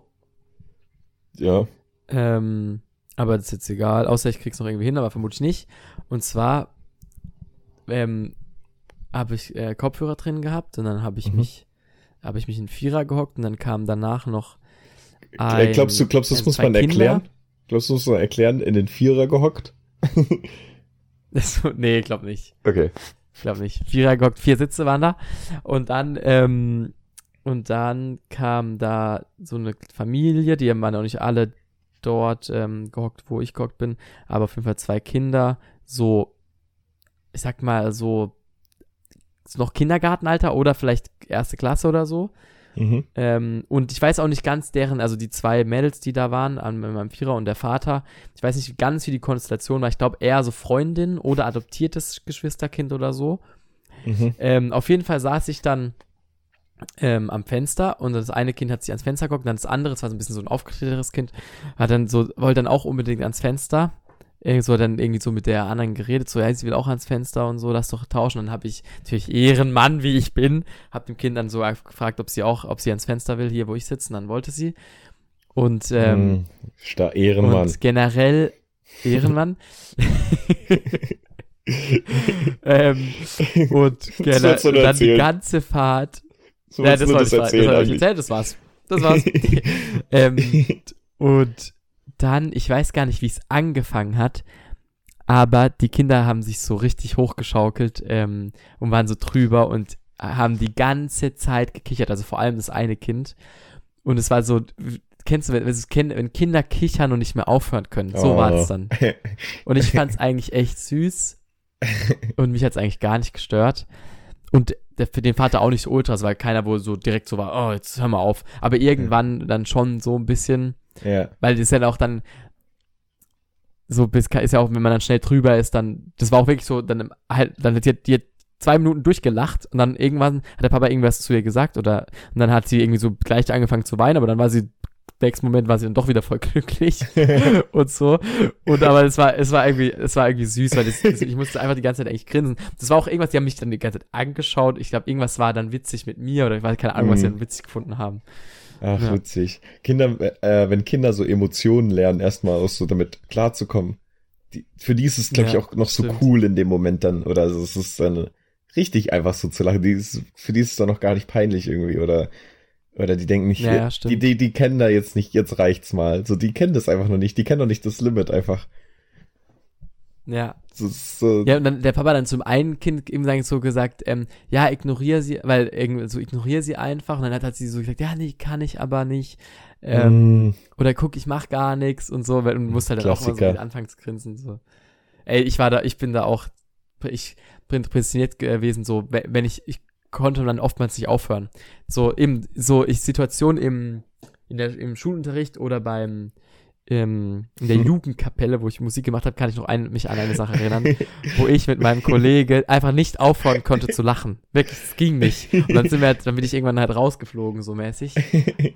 ja. Ähm, aber das ist jetzt egal, außer ich krieg's noch irgendwie hin, aber vermutlich nicht. Und zwar ähm, habe ich äh, Kopfhörer drin gehabt und dann habe ich Mhm. mich habe ich mich in Vierer gehockt und dann kam danach noch Äh, ein, glaubst du, glaubst du, das äh, muss man Kinder. erklären? Glaubst du, das muss man erklären, in den Vierer gehockt? [LAUGHS] Nee, ich glaube nicht. Okay. Ich glaube nicht. Vierer gehockt, vier Sitze waren da. Und dann, ähm, und dann kam da so eine Familie, die waren auch nicht alle dort ähm, gehockt, wo ich gehockt bin, aber auf jeden Fall zwei Kinder, so, ich sag mal, so noch Kindergartenalter oder vielleicht erste Klasse oder so. Mhm. Ähm, und ich weiß auch nicht ganz deren, also die zwei Mädels, die da waren, an meinem Vierer und der Vater, ich weiß nicht ganz, wie die Konstellation war. Ich glaube eher so Freundin oder adoptiertes Geschwisterkind oder so. Mhm. Ähm, auf jeden Fall saß ich dann ähm, am Fenster und das eine Kind hat sich ans Fenster geguckt dann das andere, das war so ein bisschen so ein aufgetreteres Kind, hat dann so, wollte dann auch unbedingt ans Fenster. So dann irgendwie so mit der anderen geredet, so, ja, sie will auch ans Fenster und so, lass doch tauschen. Dann habe ich natürlich Ehrenmann, wie ich bin, habe dem Kind dann so gefragt, ob sie auch, ob sie ans Fenster will, hier, wo ich sitze, und dann wollte sie. Und, ähm. Sta Ehrenmann. und generell Ehrenmann. [LAUGHS] ähm, und Das nur dann die erzählen. ganze Fahrt. So ja, das ich, das erzählen wollte ich eigentlich. erzählen, das war's. Das war's. [LAUGHS] ähm, und dann, ich weiß gar nicht, wie es angefangen hat, aber die Kinder haben sich so richtig hochgeschaukelt ähm, und waren so drüber und haben die ganze Zeit gekichert, also vor allem das eine Kind. Und es war so, kennst du, wenn, wenn Kinder kichern und nicht mehr aufhören können? So Oh. war es dann. [LAUGHS] Und ich fand es eigentlich echt süß. Und mich hat es eigentlich gar nicht gestört. Und der, für den Vater auch nicht so ultras, weil keiner wohl so direkt so war, oh, jetzt hör mal auf. Aber irgendwann dann schon so ein bisschen, ja. weil das ist ja auch dann so bis ist ja auch, wenn man dann schnell drüber ist, dann, das war auch wirklich so, dann halt, dann hat die, die zwei Minuten durchgelacht und dann irgendwann hat der Papa irgendwas zu ihr gesagt oder und dann hat sie irgendwie so gleich angefangen zu weinen, aber dann war sie nächsten Moment war sie dann doch wieder voll [LAUGHS] glücklich [LAUGHS] und so. Und aber es war, es war irgendwie, es war irgendwie süß, weil das, das, ich musste einfach die ganze Zeit eigentlich grinsen. Das war auch irgendwas, die haben mich dann die ganze Zeit angeschaut. Ich glaube, irgendwas war dann witzig mit mir oder ich weiß keine Ahnung, was sie Mhm. dann witzig gefunden haben. Ach, Ja. witzig. Kinder, äh, wenn Kinder so Emotionen lernen, erstmal aus so damit klarzukommen, die, für die ist es, glaube Ja, ich, auch noch so stimmt. cool in dem Moment dann. Oder also es ist dann richtig einfach so zu lachen. Die ist, für die ist es dann noch gar nicht peinlich irgendwie. Oder, oder die denken nicht, Ja, die, die, die kennen da jetzt nicht, jetzt reicht's mal. So, die kennen das einfach noch nicht. Die kennen noch nicht das Limit einfach. Ja. So, so, Ja, und dann der Papa dann zum einen Kind ihm sagen so gesagt, ähm, ja, ignoriere sie, weil irgendwie so ignoriere sie einfach. Und dann hat, hat sie so gesagt, ja, nee, kann ich aber nicht. Ähm, mm, Oder guck, ich mach gar nichts und so, weil du musst halt dann auch mal so anfangen zu grinsen. So. Ey, ich war da, ich bin da auch, ich bin prädestiniert gewesen, so, we- wenn ich, ich konnte dann oftmals nicht aufhören. So, im, so, ich Situation im, in der, im Schulunterricht oder beim, im, in der Jugendkapelle, wo ich Musik gemacht habe, kann ich noch ein, mich an eine Sache erinnern, [LAUGHS] wo ich mit meinem Kollege einfach nicht aufhören konnte zu lachen. Wirklich, es ging nicht. Und dann sind wir halt, dann bin ich irgendwann halt rausgeflogen, so mäßig.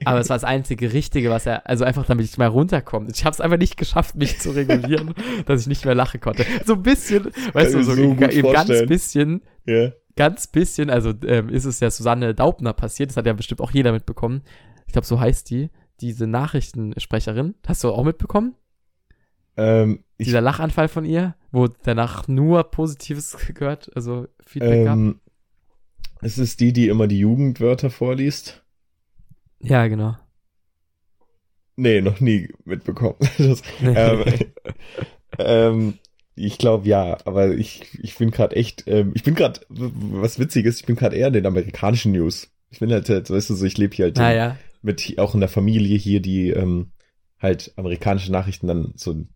Aber es war das einzige Richtige, was er, also einfach damit ich mal runterkomme. Ich habe es einfach nicht geschafft, mich zu regulieren, [LAUGHS] dass ich nicht mehr lachen konnte. So ein bisschen, weißt du, so, so ganz bisschen, ja. ganz bisschen, also ähm, ist es ja Susanne Daubner passiert, das hat ja bestimmt auch jeder mitbekommen. Ich glaube, so heißt die, diese Nachrichtensprecherin. Hast du auch mitbekommen? Ähm, Dieser Lachanfall von ihr, wo danach nur Positives [LAUGHS] gehört, also Feedback gab. ähm, es ist die, die immer die Jugendwörter vorliest. Ja, genau. Nee, noch nie mitbekommen. [LAUGHS] Das, ähm, ähm, ich glaube ja, aber ich, ich bin gerade echt, ähm, ich bin gerade, was witzig ist, ich bin gerade eher in den amerikanischen News. Ich bin halt, halt weißt du, so, ich lebe hier halt in- naja. Mit auch in der Familie hier, die ähm, halt amerikanische Nachrichten dann so und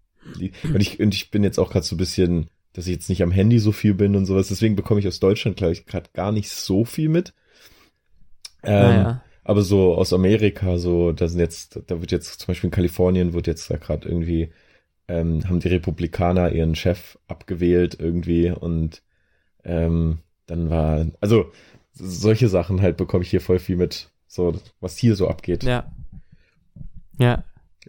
ich und ich bin jetzt auch gerade so ein bisschen, dass ich jetzt nicht am Handy so viel bin und sowas. Deswegen bekomme ich aus Deutschland glaube ich gerade gar nicht so viel mit. Ähm, Naja. aber so aus Amerika, so, da sind jetzt, da wird jetzt zum Beispiel in Kalifornien wird jetzt da gerade irgendwie, ähm, haben die Republikaner ihren Chef abgewählt irgendwie und ähm, dann war, also solche Sachen halt bekomme ich hier voll viel mit, so was hier so abgeht. Ja. Ja.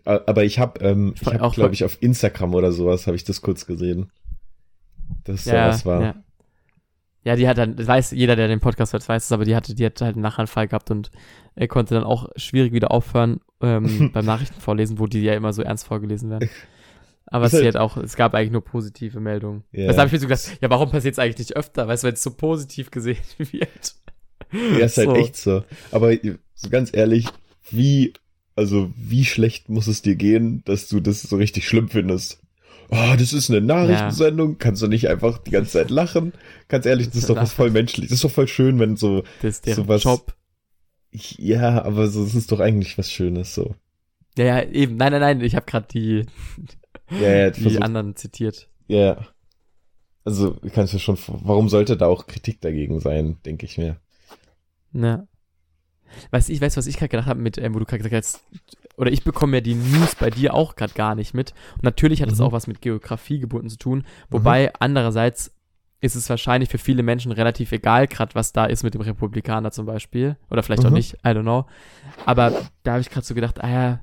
Aber ich habe, ähm, ich habe, glaube ich, auf Instagram oder sowas habe ich das kurz gesehen. Das so Ja, was war. ja. Ja, die hat dann, das weiß jeder, der den Podcast hört, weiß es, aber die hatte, die hat halt einen Lachanfall gehabt und er konnte dann auch schwierig wieder aufhören ähm, [LAUGHS] beim Nachrichtenvorlesen, wo die ja immer so ernst vorgelesen werden. [LAUGHS] Aber sie halt- hat auch, es gab eigentlich nur positive Meldungen. Ja. Das habe ich mir so gedacht, ja, warum passiert es eigentlich nicht öfter? Weißt du, wenn es so positiv gesehen [LAUGHS] wird. Ja, ist halt So. echt so. Aber so ganz ehrlich, wie, also wie schlecht muss es dir gehen, dass du das so richtig schlimm findest? Oh, das ist eine Nachrichtensendung, kannst du nicht einfach die ganze Zeit lachen? Ganz ehrlich, das ist doch was voll menschlich. Das ist doch voll schön, wenn so, Das ist deren Sowas- Job. ja, aber so, es ist doch eigentlich was Schönes so. Ja, ja, eben. Nein, nein, nein, ich habe gerade die, Ja, ja, die anderen zitiert. ja. Also, ich kann es mir schon, warum sollte da auch Kritik dagegen sein, denke ich mir. Ja. Weißt ich weiß, was ich gerade gedacht habe mit, ähm, wo du gerade gesagt hast, oder ich bekomme ja die News bei dir auch gerade gar nicht mit. Und natürlich hat Mhm. auch was mit Geografie gebunden zu tun. Wobei andererseits ist es wahrscheinlich für viele Menschen relativ egal, gerade was da ist mit dem Republikaner zum Beispiel. Oder vielleicht auch Mhm. nicht, I don't know. Aber da habe ich gerade so gedacht, ah ja,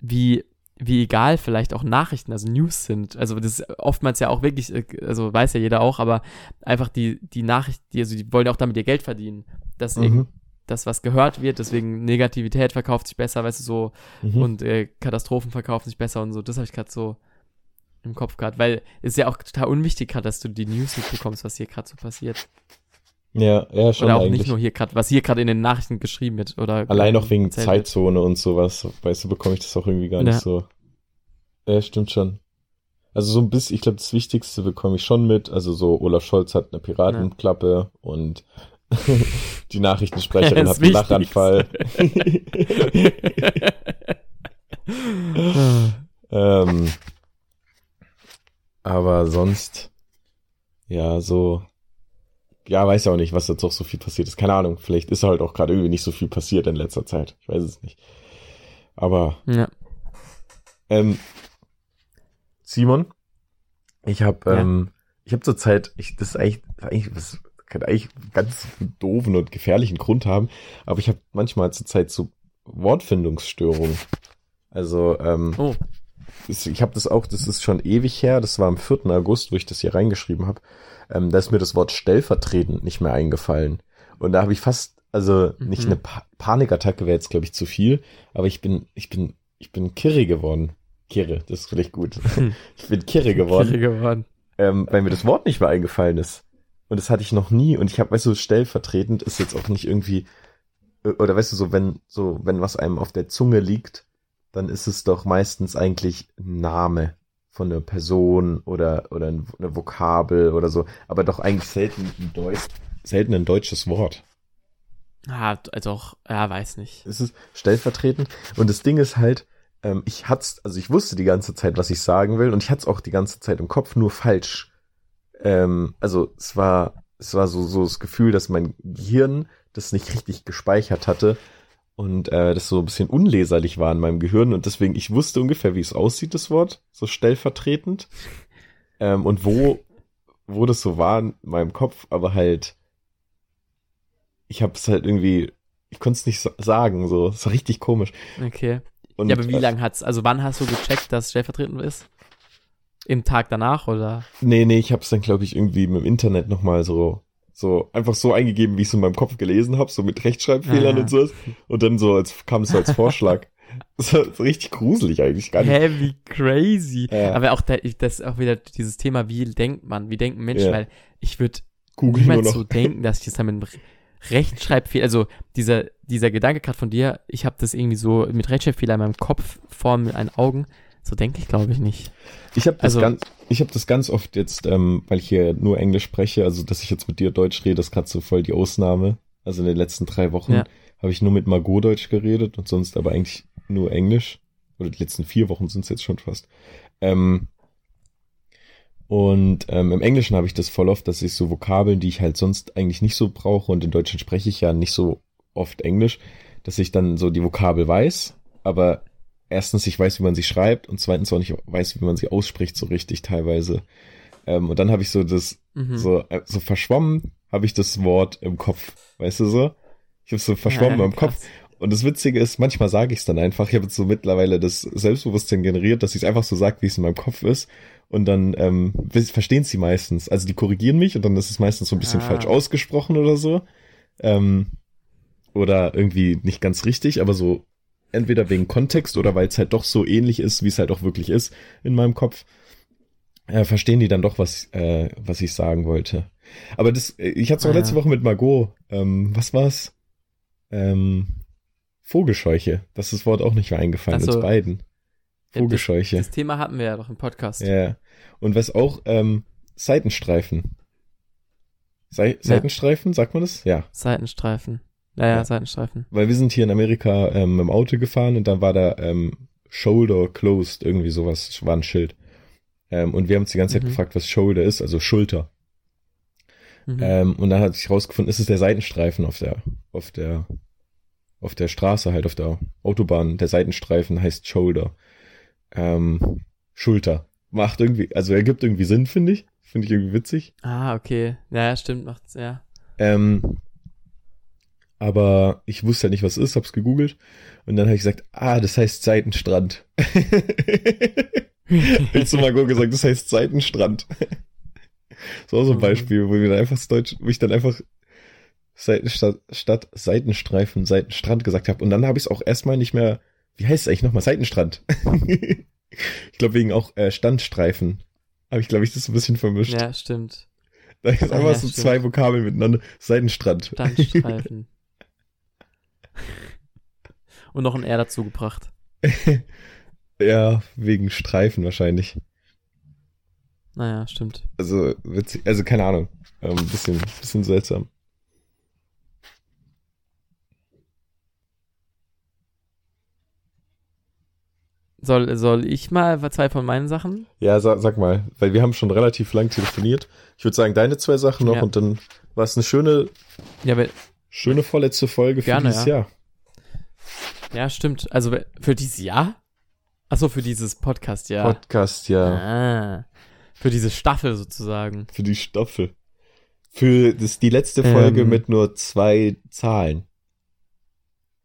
wie, wie egal vielleicht auch Nachrichten, also News sind. Also das ist oftmals ja auch wirklich, äh, also weiß ja jeder auch, aber einfach die, die Nachricht, die, also die wollen ja auch damit ihr Geld verdienen. Dass Mhm. das, was gehört wird, deswegen Negativität verkauft sich besser, weißt du, so, Mhm. und äh, Katastrophen verkaufen sich besser und so. Das habe ich gerade so im Kopf gehabt, weil es ist ja auch total unwichtig gerade, dass du die News mitbekommst, was hier gerade so passiert. Ja, ja, schon oder auch eigentlich. nicht nur hier gerade, was hier gerade in den Nachrichten geschrieben wird. Oder Allein auch wegen wird. Zeitzone und sowas, weißt du, bekomme ich das auch irgendwie gar nicht Ja. so. Ja, stimmt schon. Also so ein bisschen, ich glaube, das Wichtigste bekomme ich schon mit. Also so, Olaf Scholz hat eine Piratenklappe und [LAUGHS] die Nachrichtensprecherin hat einen Lachanfall. [LAUGHS] ähm, aber sonst, ja, so, ja, weiß ja auch nicht, was jetzt auch so viel passiert ist. Keine Ahnung, vielleicht ist halt auch gerade irgendwie nicht so viel passiert in letzter Zeit. Ich weiß es nicht. Aber, ja. ähm, Simon, ich habe, Ja. ähm, ich habe zur Zeit, ich, das ist eigentlich, eigentlich, das kann eigentlich einen ganz doofen und gefährlichen Grund haben, aber ich habe manchmal zur Zeit so Wortfindungsstörungen. Also, ähm, Oh, ich habe das auch, das ist schon ewig her, das war am 4. August, wo ich das hier reingeschrieben habe, ähm, da ist mir das Wort stellvertretend nicht mehr eingefallen. Und da habe ich fast, also nicht Mhm. eine pa Panikattacke wäre jetzt, glaube ich, zu viel, aber ich bin, ich bin, ich bin kirre geworden. Kirre, das ist richtig gut. [LAUGHS] Ich bin Kirre geworden, Kirre geworden. ähm, weil mir das Wort nicht mehr eingefallen ist. Und das hatte ich noch nie. Und ich habe, weißt du, stellvertretend ist jetzt auch nicht irgendwie, äh, oder weißt du, so wenn, so, wenn was einem auf der Zunge liegt, dann ist es doch meistens eigentlich Name von einer Person oder, oder ein- eine Vokabel oder so. Aber doch eigentlich selten ein, Deutsch, selten ein deutsches Wort. Ah, also auch, ja, weiß nicht. Es ist stellvertretend. Und das Ding ist halt, ähm, ich hat's, also ich wusste die ganze Zeit, was ich sagen will, und ich hatte es auch die ganze Zeit im Kopf, nur falsch. Ähm, also es war, es war so, so das Gefühl, dass mein Gehirn das nicht richtig gespeichert hatte und äh, das so ein bisschen unleserlich war in meinem Gehirn und deswegen, ich wusste ungefähr, wie es aussieht, das Wort, so stellvertretend. Ähm, und wo, wo das so war in meinem Kopf, aber halt, ich habe es halt irgendwie, ich konnte es nicht sa- sagen, so, es war richtig komisch. Okay. Und, ja, aber wie äh, lange hat's, also wann hast du gecheckt, dass es stellvertretend ist? Im Tag danach oder? Nee, nee, ich habe es dann, glaube ich, irgendwie im Internet nochmal so, so einfach so eingegeben, wie ich es in meinem Kopf gelesen habe, so mit Rechtschreibfehlern Ah. und sowas. Und dann so als kam es so als Vorschlag. [LAUGHS] Das so richtig gruselig eigentlich gar nicht. Hä, wie crazy. Ja. Aber auch da, ich- das ist auch wieder dieses Thema, wie denkt man, wie denken Menschen, Ja. weil ich würde niemals so denken, dass ich das dann mit einem Rechtschreibfehler, also dieser, dieser Gedanke gerade von dir, ich habe das irgendwie so mit Rechtschreibfehler in meinem Kopf vor meinen Augen, so denke ich glaube ich nicht. Ich habe das also- ganz, ich habe das ganz oft jetzt, ähm, weil ich hier nur Englisch spreche, also dass ich jetzt mit dir Deutsch rede, ist gerade so voll die Ausnahme. Also in den letzten drei Wochen Ja. habe ich nur mit Margot Deutsch geredet und sonst aber eigentlich nur Englisch. Oder die letzten vier Wochen sind es jetzt schon fast. Ähm, und ähm, im Englischen habe ich das voll oft, dass ich so Vokabeln, die ich halt sonst eigentlich nicht so brauche und in Deutschen spreche ich ja nicht so oft Englisch, dass ich dann so die Vokabel weiß, aber erstens ich weiß, wie man sie schreibt und zweitens auch nicht weiß, wie man sie ausspricht so richtig teilweise. Ähm, und dann habe ich so das Mhm. so äh, so verschwommen, habe ich das Wort im Kopf, weißt du so? Ich habe so verschwommen Ja, im Kopf. Und das Witzige ist, manchmal sage ich es dann einfach. Ich habe jetzt so mittlerweile das Selbstbewusstsein generiert, dass ich es einfach so sage, wie es in meinem Kopf ist. Und dann ähm, verstehen sie meistens. Also die korrigieren mich und dann ist es meistens so ein bisschen Ah. falsch ausgesprochen oder so. Ähm, oder irgendwie nicht ganz richtig, aber so entweder wegen Kontext oder weil es halt doch so ähnlich ist, wie es halt auch wirklich ist in meinem Kopf, äh, verstehen die dann doch, was, äh, was ich sagen wollte. Aber das, äh, ich hatte es auch Ah, letzte ja. Woche mit Margot. Ähm, was war's? Ähm, Vogelscheuche. Das ist das Wort auch nicht mehr eingefallen, so. uns beiden. Ja, Vogelscheuche. Das Thema hatten wir ja doch im Podcast. Ja. Und was auch, ähm, Seitenstreifen. Sei Seitenstreifen, sagt man das? Ja. Seitenstreifen. Naja, Ja. Seitenstreifen. Weil wir sind hier in Amerika ähm, im Auto gefahren und dann war da ähm, Shoulder closed, irgendwie sowas, war ein Schild. Ähm, und wir haben uns die ganze Zeit Mhm. gefragt, was Shoulder ist, also Schulter. Mhm. Ähm, und dann hat sich rausgefunden, ist es der Seitenstreifen auf der, auf der, auf der Straße, halt auf der Autobahn. Der Seitenstreifen heißt Shoulder. Ähm, Schulter. Macht irgendwie, also ergibt irgendwie Sinn, finde ich. Finde ich irgendwie witzig. ah, okay. Ja, stimmt, macht's, ja. Ähm, aber ich wusste ja nicht, was es ist, hab's gegoogelt. Und dann habe ich gesagt, ah, das heißt Seitenstrand. Jetzt zu Margot gesagt, das heißt Seitenstrand. So so ein Mhm. Beispiel, wo wir dann einfach das Deutsch, wo ich dann einfach Seitenstadt, statt Seitenstreifen, Seitenstrand gesagt habe. Und dann habe ich es auch erstmal nicht mehr, wie heißt es eigentlich nochmal? Seitenstrand. [LAUGHS] ich glaube wegen auch äh, Standstreifen. Habe ich, glaube ich, das ein bisschen vermischt. Ja, stimmt. Da ist Ah, einfach ja, so stimmt. zwei Vokabeln miteinander. Seitenstrand. Standstreifen. [LAUGHS] Und noch ein R dazu gebracht. [LAUGHS] Ja, wegen Streifen wahrscheinlich. Naja, stimmt. Also witzig, also keine Ahnung. Ähm, bisschen, bisschen seltsam. Soll, soll ich mal zwei von meinen Sachen? Ja, sag, sag mal, weil wir haben schon relativ lang telefoniert. Ich würde sagen, deine zwei Sachen noch Ja. und dann war es eine schöne, Ja, aber, schöne vorletzte Folge für Gerne, dieses ja. Jahr. ja, stimmt. Also für dieses Jahr? Achso, für dieses Podcast, ja. Podcast, ja. Ah, für diese Staffel sozusagen. Für die Staffel. Für das, die letzte Folge Ähm. mit nur zwei Zahlen.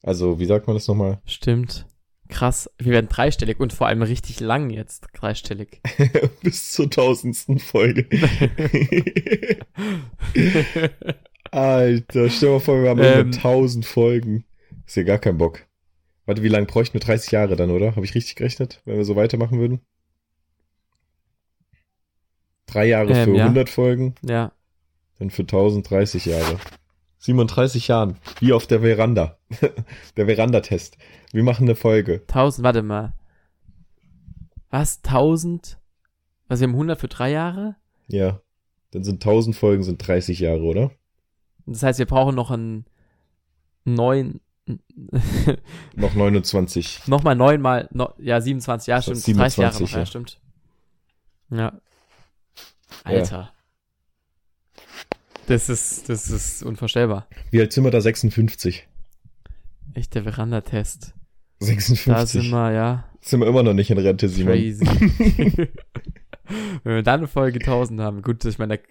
Also, wie sagt man das nochmal? Stimmt. Krass. Wir werden dreistellig und vor allem richtig lang jetzt dreistellig. [LAUGHS] Bis zur tausendsten Folge. [LAUGHS] [LAUGHS] Alter, stell dir mal vor, wir haben Ähm. über tausend Folgen. Ist ja gar kein Bock. Warte, wie lange bräuchten wir 30 Jahre dann, oder? Habe ich richtig gerechnet, wenn wir so weitermachen würden? Drei Jahre Ähm, für ja. 100 Folgen, Ja. dann für 1030 Jahre. 37 Jahren, wie auf der Veranda. [LAUGHS] der Veranda-Test. Wir machen eine Folge. 1000, warte mal. Was? 1000? Was, wir haben 100 für drei Jahre? Ja. Dann sind 1000 Folgen, sind 30 Jahre, oder? Das heißt, wir brauchen noch einen neun, [LAUGHS] Noch 29. nochmal neunmal, no, ja, 27, ja, stimmt. ist 30 Jahre noch, 27, ja, ja. stimmt. Ja. Alter. Das ist, das ist unvorstellbar. Wie alt sind wir da? 56. Echt der Veranda-Test. 56. Da sind wir, ja, sind wir immer noch nicht in Rente, Simon. crazy. [LAUGHS] Wenn wir dann eine Folge 1000 haben, gut, ich meine, da,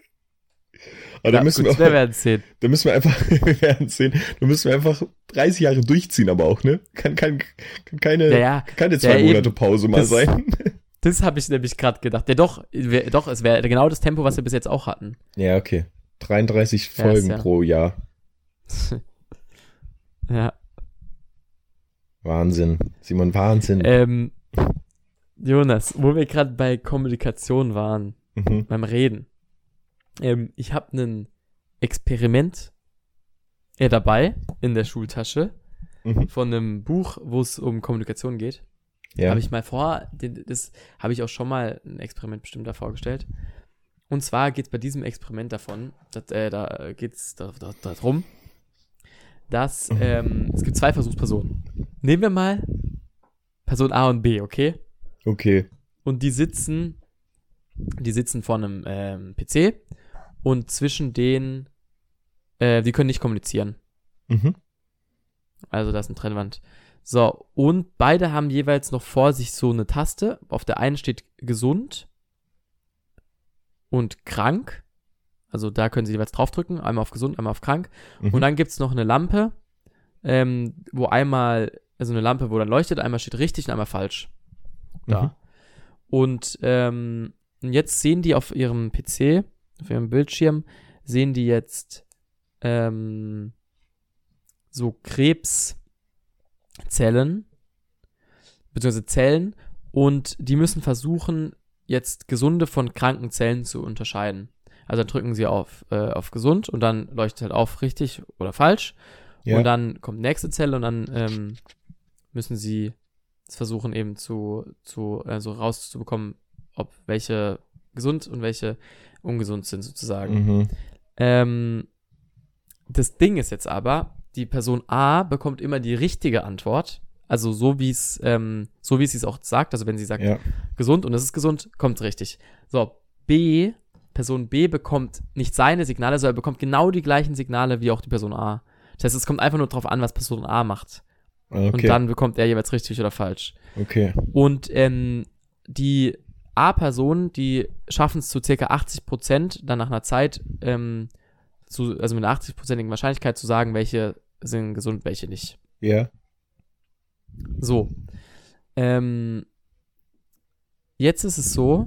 Aber da ja, müssen gut, wir wir werden sehen. Da müssen wir einfach, [LAUGHS] wir werden sehen, da müssen wir einfach 30 Jahre durchziehen, aber auch, ne? Kann, kann, kann keine, Ja, ja, keine Ja, zwei eben. Monate Pause mal Das- sein. [LAUGHS] das habe ich nämlich gerade gedacht. Ja, doch, wär, doch, es wäre genau das Tempo, was wir bis jetzt auch hatten. Ja, okay. 33 Ja, Folgen ja- pro Jahr. [LAUGHS] ja. Wahnsinn. Simon, Wahnsinn. Ähm, Jonas, wo wir gerade bei Kommunikation waren, mhm. beim Reden. Ähm, ich habe ein Experiment äh, dabei in der Schultasche Mhm. von einem Buch, wo es um Kommunikation geht. Ja. Habe ich mal vor, das habe ich auch schon mal ein Experiment bestimmt da vorgestellt. Und zwar geht es bei diesem Experiment davon, dass, äh, da geht es da, da, darum, dass ähm, es gibt zwei Versuchspersonen. Nehmen wir mal Person A und B, okay? Okay. Und die sitzen, die sitzen vor einem ähm, PC und zwischen denen, äh, die können nicht kommunizieren. Mhm. Also da ist eine Trennwand. So, und beide haben jeweils noch vor sich so eine Taste. Auf der einen steht gesund und krank. Also da können sie jeweils draufdrücken. Einmal auf gesund, einmal auf krank. Mhm. Und dann gibt es noch eine Lampe, ähm, wo einmal, also eine Lampe, wo dann leuchtet, einmal steht richtig und einmal falsch. Da. Mhm. Und ähm, und jetzt sehen die auf ihrem PC, auf ihrem Bildschirm, sehen die jetzt ähm, so Krebszellen, beziehungsweise Zellen, und die müssen versuchen, jetzt gesunde von kranken Zellen zu unterscheiden. Also dann drücken sie auf, äh, auf gesund und dann leuchtet halt auf richtig oder falsch. ja. Und dann kommt nächste Zelle und dann ähm, müssen sie es versuchen eben zu, zu also rauszubekommen, ob welche gesund und welche ungesund sind sozusagen. mhm. Ähm, das Ding ist jetzt aber, die Person A bekommt immer die richtige Antwort. Also so wie es, ähm, so wie sie es auch sagt, also wenn sie sagt Ja. gesund und es ist gesund, kommt richtig. So, B, Person B bekommt nicht seine Signale, sondern bekommt genau die gleichen Signale wie auch die Person A. Das heißt, es kommt einfach nur darauf an, was Person A macht. Okay. Und dann bekommt er jeweils richtig oder falsch. okay. Und ähm, die A-Personen, die schaffen es zu circa 80 Prozent, dann nach einer Zeit, ähm, zu, also mit einer 80-prozentigen Wahrscheinlichkeit zu sagen, welche sind gesund, welche nicht. Ja. So. Ähm, jetzt ist es so.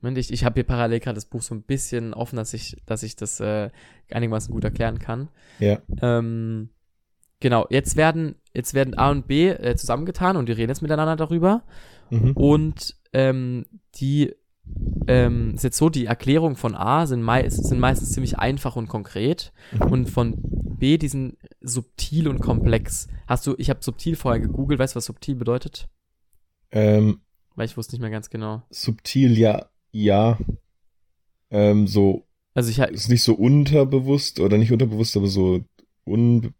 Moment, ich, ich habe hier parallel gerade das Buch so ein bisschen offen, dass ich, dass ich das äh, einigermaßen gut erklären kann. Ja. Ähm, genau, jetzt werden, jetzt werden A und B äh, zusammengetan und die reden jetzt miteinander darüber. Mhm. Und ähm, die ähm, ist jetzt so, die Erklärungen von A sind, mei sind meistens ziemlich einfach und konkret. Und von B, die sind subtil und komplex. Hast du, ich habe subtil vorher gegoogelt, weißt du, was subtil bedeutet? Ähm, Weil ich wusste nicht mehr ganz genau. subtil, ja, ja. Ähm, so, Also ich, ist nicht so unterbewusst oder nicht unterbewusst, aber so un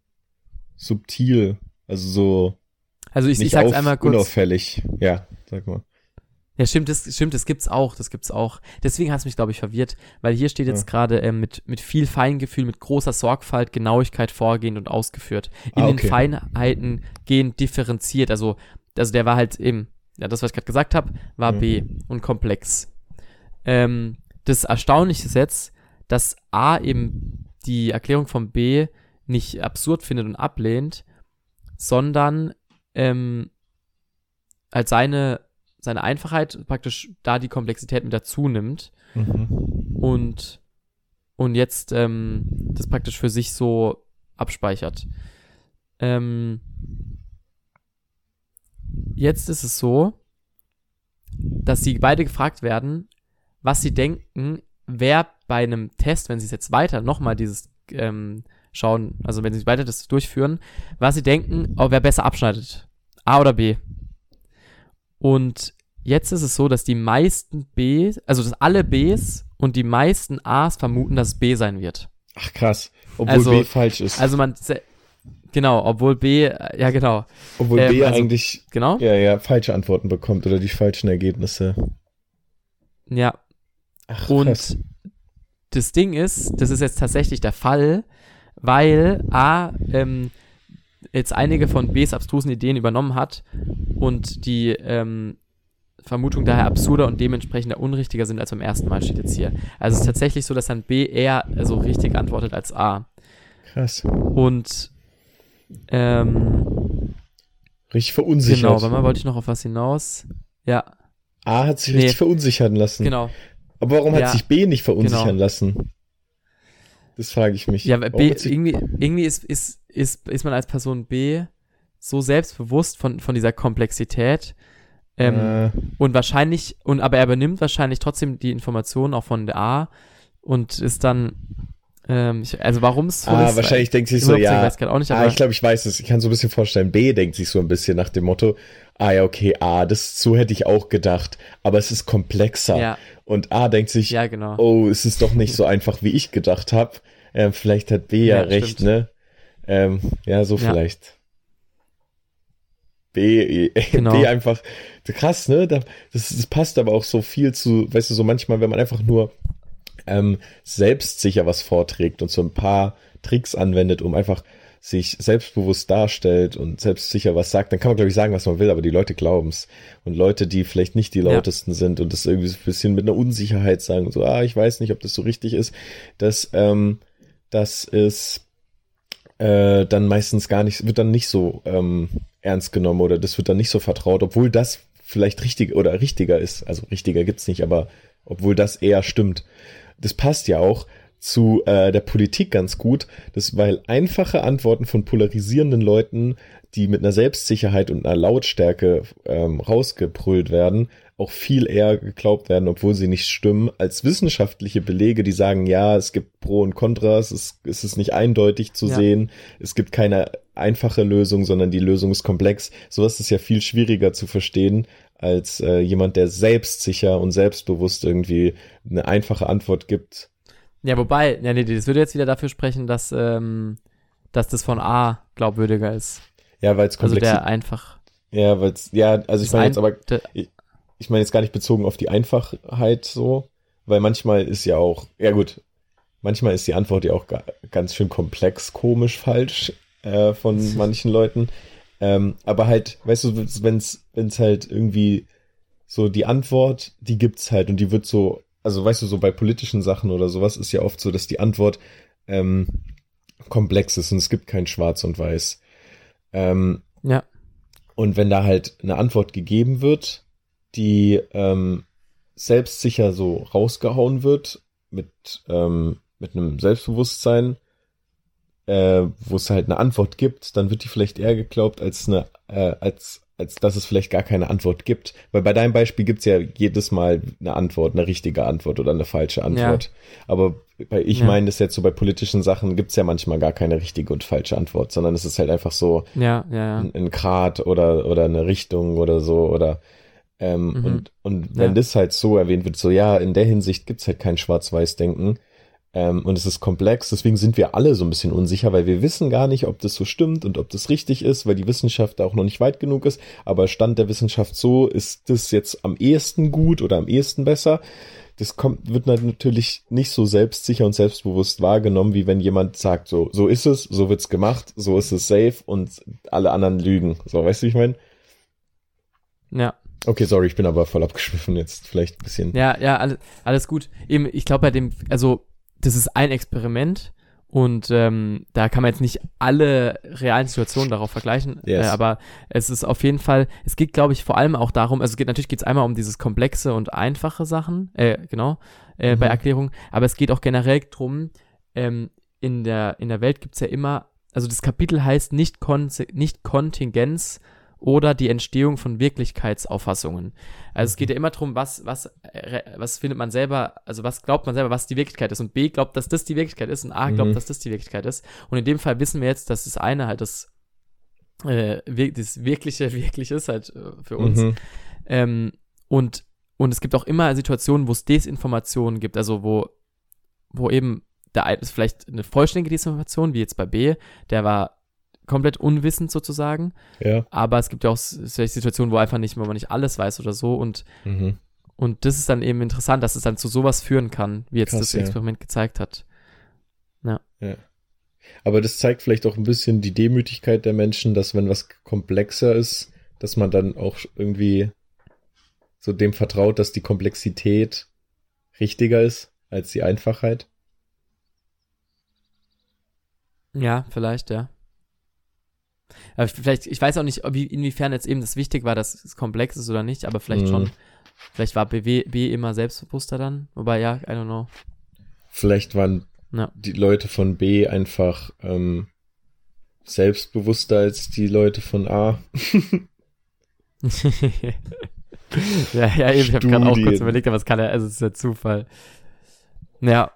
subtil. Also so also ich, ich sag's auf, einmal kurz. unauffällig. Ja, sag mal. Ja, stimmt, das, stimmt, das gibt's auch, das gibt's auch. Deswegen hat's mich, glaube ich, verwirrt, weil hier steht jetzt Ja. gerade ähm, mit, mit viel Feingefühl, mit großer Sorgfalt, Genauigkeit vorgehend und ausgeführt. In Ah, den okay. Feinheiten gehen differenziert. Also, also der war halt eben, ja, das, was ich gerade gesagt habe, war Mhm. B und komplex. Ähm, das Erstaunliche ist jetzt, dass A eben die Erklärung von B nicht absurd findet und ablehnt, sondern ähm, als seine, seine Einfachheit praktisch da die Komplexität mit dazu nimmt Mhm. und, und jetzt ähm, das praktisch für sich so abspeichert. Ähm, jetzt ist es so, dass sie beide gefragt werden, was sie denken, wer bei einem Test, wenn sie es jetzt weiter nochmal dieses ähm, schauen, also wenn sie weiter das durchführen, was sie denken, oh, wer besser abschneidet. A oder B. Und jetzt ist es so, dass die meisten B, also dass alle Bs und die meisten As vermuten, dass es B sein wird. Ach krass. Obwohl Also- B falsch ist. Also man, genau, obwohl B, äh, ja genau, Obwohl ähm, B also- eigentlich genau, ja, ja, falsche Antworten bekommt oder die falschen Ergebnisse. ja. Ach, Und krass. das Ding ist, das ist jetzt tatsächlich der Fall, weil A, ähm, jetzt einige von Bs abstrusen Ideen übernommen hat und die ähm, Vermutung daher absurder und dementsprechend unrichtiger sind als beim ersten Mal steht jetzt hier. Also es ist tatsächlich so, dass dann B eher so richtig antwortet als A. Krass. Und ähm, Richtig verunsichert. genau, warte mal wollte ich noch auf was hinaus? Ja, A hat sich Nee. richtig verunsichern lassen. genau. Aber warum hat Ja, sich B nicht verunsichern genau. lassen? Das frage ich mich. Ja, Warum B, hat irgendwie, irgendwie ist, ist, ist, ist man als Person B so selbstbewusst von, von dieser Komplexität. Ähm, äh, Und wahrscheinlich, und aber er übernimmt wahrscheinlich trotzdem die Informationen auch von der A und ist dann, ähm, ich, also warum es so ah, ist, wahrscheinlich denkt sich ich so, weiß ja. ich grad auch nicht, Ah, aber ich glaube, ich weiß es. Ich kann so ein bisschen vorstellen. B denkt sich so ein bisschen nach dem Motto, ah ja, okay, A, das so hätte ich auch gedacht, aber es ist komplexer. ja, Und A denkt sich, ja, genau. oh, es ist doch nicht so einfach, wie ich gedacht habe. Ähm, vielleicht hat B ja, Ja, recht, stimmt. ne? Ähm, ja, so Ja. vielleicht. B, [LAUGHS] Genau. B einfach krass, ne? Da, das, das passt aber auch so viel zu, weißt du, so manchmal, wenn man einfach nur ähm, selbstsicher was vorträgt und so ein paar Tricks anwendet, um einfach sich selbstbewusst darstellt und selbstsicher was sagt, dann kann man, glaube ich, sagen, was man will, aber die Leute glauben's. Und Leute, die vielleicht nicht die Ja. lautesten sind und das irgendwie so ein bisschen mit einer Unsicherheit sagen, so, ah, ich weiß nicht, ob das so richtig ist, das, ähm, das ist äh, dann meistens gar nicht, wird dann nicht so ähm, ernst genommen oder das wird dann nicht so vertraut, obwohl das vielleicht richtig oder richtiger ist. Also richtiger gibt's nicht, aber obwohl das eher stimmt. Das passt ja auch zu äh, der Politik ganz gut, das, weil einfache Antworten von polarisierenden Leuten, die mit einer Selbstsicherheit und einer Lautstärke ähm, rausgebrüllt werden, auch viel eher geglaubt werden, obwohl sie nicht stimmen, als wissenschaftliche Belege, die sagen, ja, es gibt Pro und Kontras, es, es ist nicht eindeutig zu Ja. sehen, es gibt keine einfache Lösung, sondern die Lösung ist komplex. Sowas ist ja viel schwieriger zu verstehen, als äh, jemand, der selbstsicher und selbstbewusst irgendwie eine einfache Antwort gibt. Ja, wobei, ja, nee, das würde jetzt wieder dafür sprechen, dass, ähm, dass das von A glaubwürdiger ist. Ja, weil es Also komplex der einfach. Ja, weil ja, also ich meine ein- jetzt aber, der, ich meine jetzt gar nicht bezogen auf die Einfachheit so, weil manchmal ist ja auch, ja gut, manchmal ist die Antwort ja auch ga, ganz schön komplex, komisch, falsch äh, von [LAUGHS] manchen Leuten. Ähm, aber halt, weißt du, wenn's wenn's halt irgendwie so die Antwort, die gibt's halt und die wird so, also weißt du, so bei politischen Sachen oder sowas ist ja oft so, dass die Antwort ähm, komplex ist und es gibt kein Schwarz und Weiß. Ähm, ja, und wenn da halt eine Antwort gegeben wird, die ähm, selbstsicher so rausgehauen wird, mit, ähm, mit einem Selbstbewusstsein, äh, wo es halt eine Antwort gibt, dann wird die vielleicht eher geglaubt, als eine, äh, als, als dass es vielleicht gar keine Antwort gibt. Weil bei deinem Beispiel gibt's ja jedes Mal eine Antwort, eine richtige Antwort oder eine falsche Antwort. Aber bei, ich Ja. meine das jetzt so bei politischen Sachen gibt's ja manchmal gar keine richtige und falsche Antwort, sondern es ist halt einfach so, ja, ja, ja. ein, ein Grad oder, oder eine Richtung oder so oder ähm, Mhm. und, und wenn Ja. das halt so erwähnt wird, so ja, in der Hinsicht gibt's halt kein Schwarz-Weiß-Denken ähm, und es ist komplex, deswegen sind wir alle so ein bisschen unsicher, weil wir wissen gar nicht, ob das so stimmt und ob das richtig ist, weil die Wissenschaft da auch noch nicht weit genug ist, aber Stand der Wissenschaft so, ist das jetzt am ehesten gut oder am ehesten besser? Das kommt, wird natürlich nicht so selbstsicher und selbstbewusst wahrgenommen, wie wenn jemand sagt, so, so ist es, so wird's gemacht, so ist es safe und alle anderen lügen. So, weißt du, wie ich meine? ja. Okay, sorry, ich bin aber voll abgeschwiffen jetzt, vielleicht ein bisschen. Ja, ja, alles, alles gut. Eben, ich glaube bei dem, also das ist ein Experiment und ähm, da kann man jetzt nicht alle realen Situationen darauf vergleichen, Yes. äh, aber es ist auf jeden Fall, es geht glaube ich vor allem auch darum, also es geht natürlich geht es einmal um dieses komplexe und einfache Sachen, äh, genau, äh, bei Mhm. Erklärung, aber es geht auch generell drum, ähm, in der, in der Welt gibt's ja immer, also das Kapitel heißt nicht, Kon nicht Kontingenz oder die Entstehung von Wirklichkeitsauffassungen. Also es geht ja immer darum, was, was, äh, was findet man selber, also was glaubt man selber, was die Wirklichkeit ist. Und B glaubt, dass das die Wirklichkeit ist und A glaubt, Mhm. dass das die Wirklichkeit ist. Und in dem Fall wissen wir jetzt, dass das eine halt das, äh, wir- das Wirkliche [LAUGHS] wirklich ist halt äh, für uns. Mhm. Ähm, und, und es gibt auch immer Situationen, wo es Desinformationen gibt, also wo, wo eben der eine ist vielleicht eine vollständige Desinformation, wie jetzt bei B, der war komplett unwissend sozusagen, Ja. aber es gibt ja auch Situationen, wo einfach nicht, wo man nicht alles weiß oder so und, Mhm. und das ist dann eben interessant, dass es dann zu sowas führen kann, wie jetzt Krass, das ja. Experiment gezeigt hat. Aber das zeigt vielleicht auch ein bisschen die Demütigkeit der Menschen, dass wenn was komplexer ist, dass man dann auch irgendwie so dem vertraut, dass die Komplexität richtiger ist als die Einfachheit. Ja, vielleicht, ja. Aber vielleicht, ich weiß auch nicht, wie, inwiefern jetzt eben das wichtig war, dass es komplex ist oder nicht, aber vielleicht Mhm. schon. Vielleicht war BW, B immer selbstbewusster dann. Wobei, ja, I don't know. Vielleicht waren Ja. die Leute von B einfach ähm, selbstbewusster als die Leute von A. [LAUGHS] ja, ja, eben, ich habe gerade auch kurz überlegt, aber es kann ja, also es ist ja Zufall. Ja.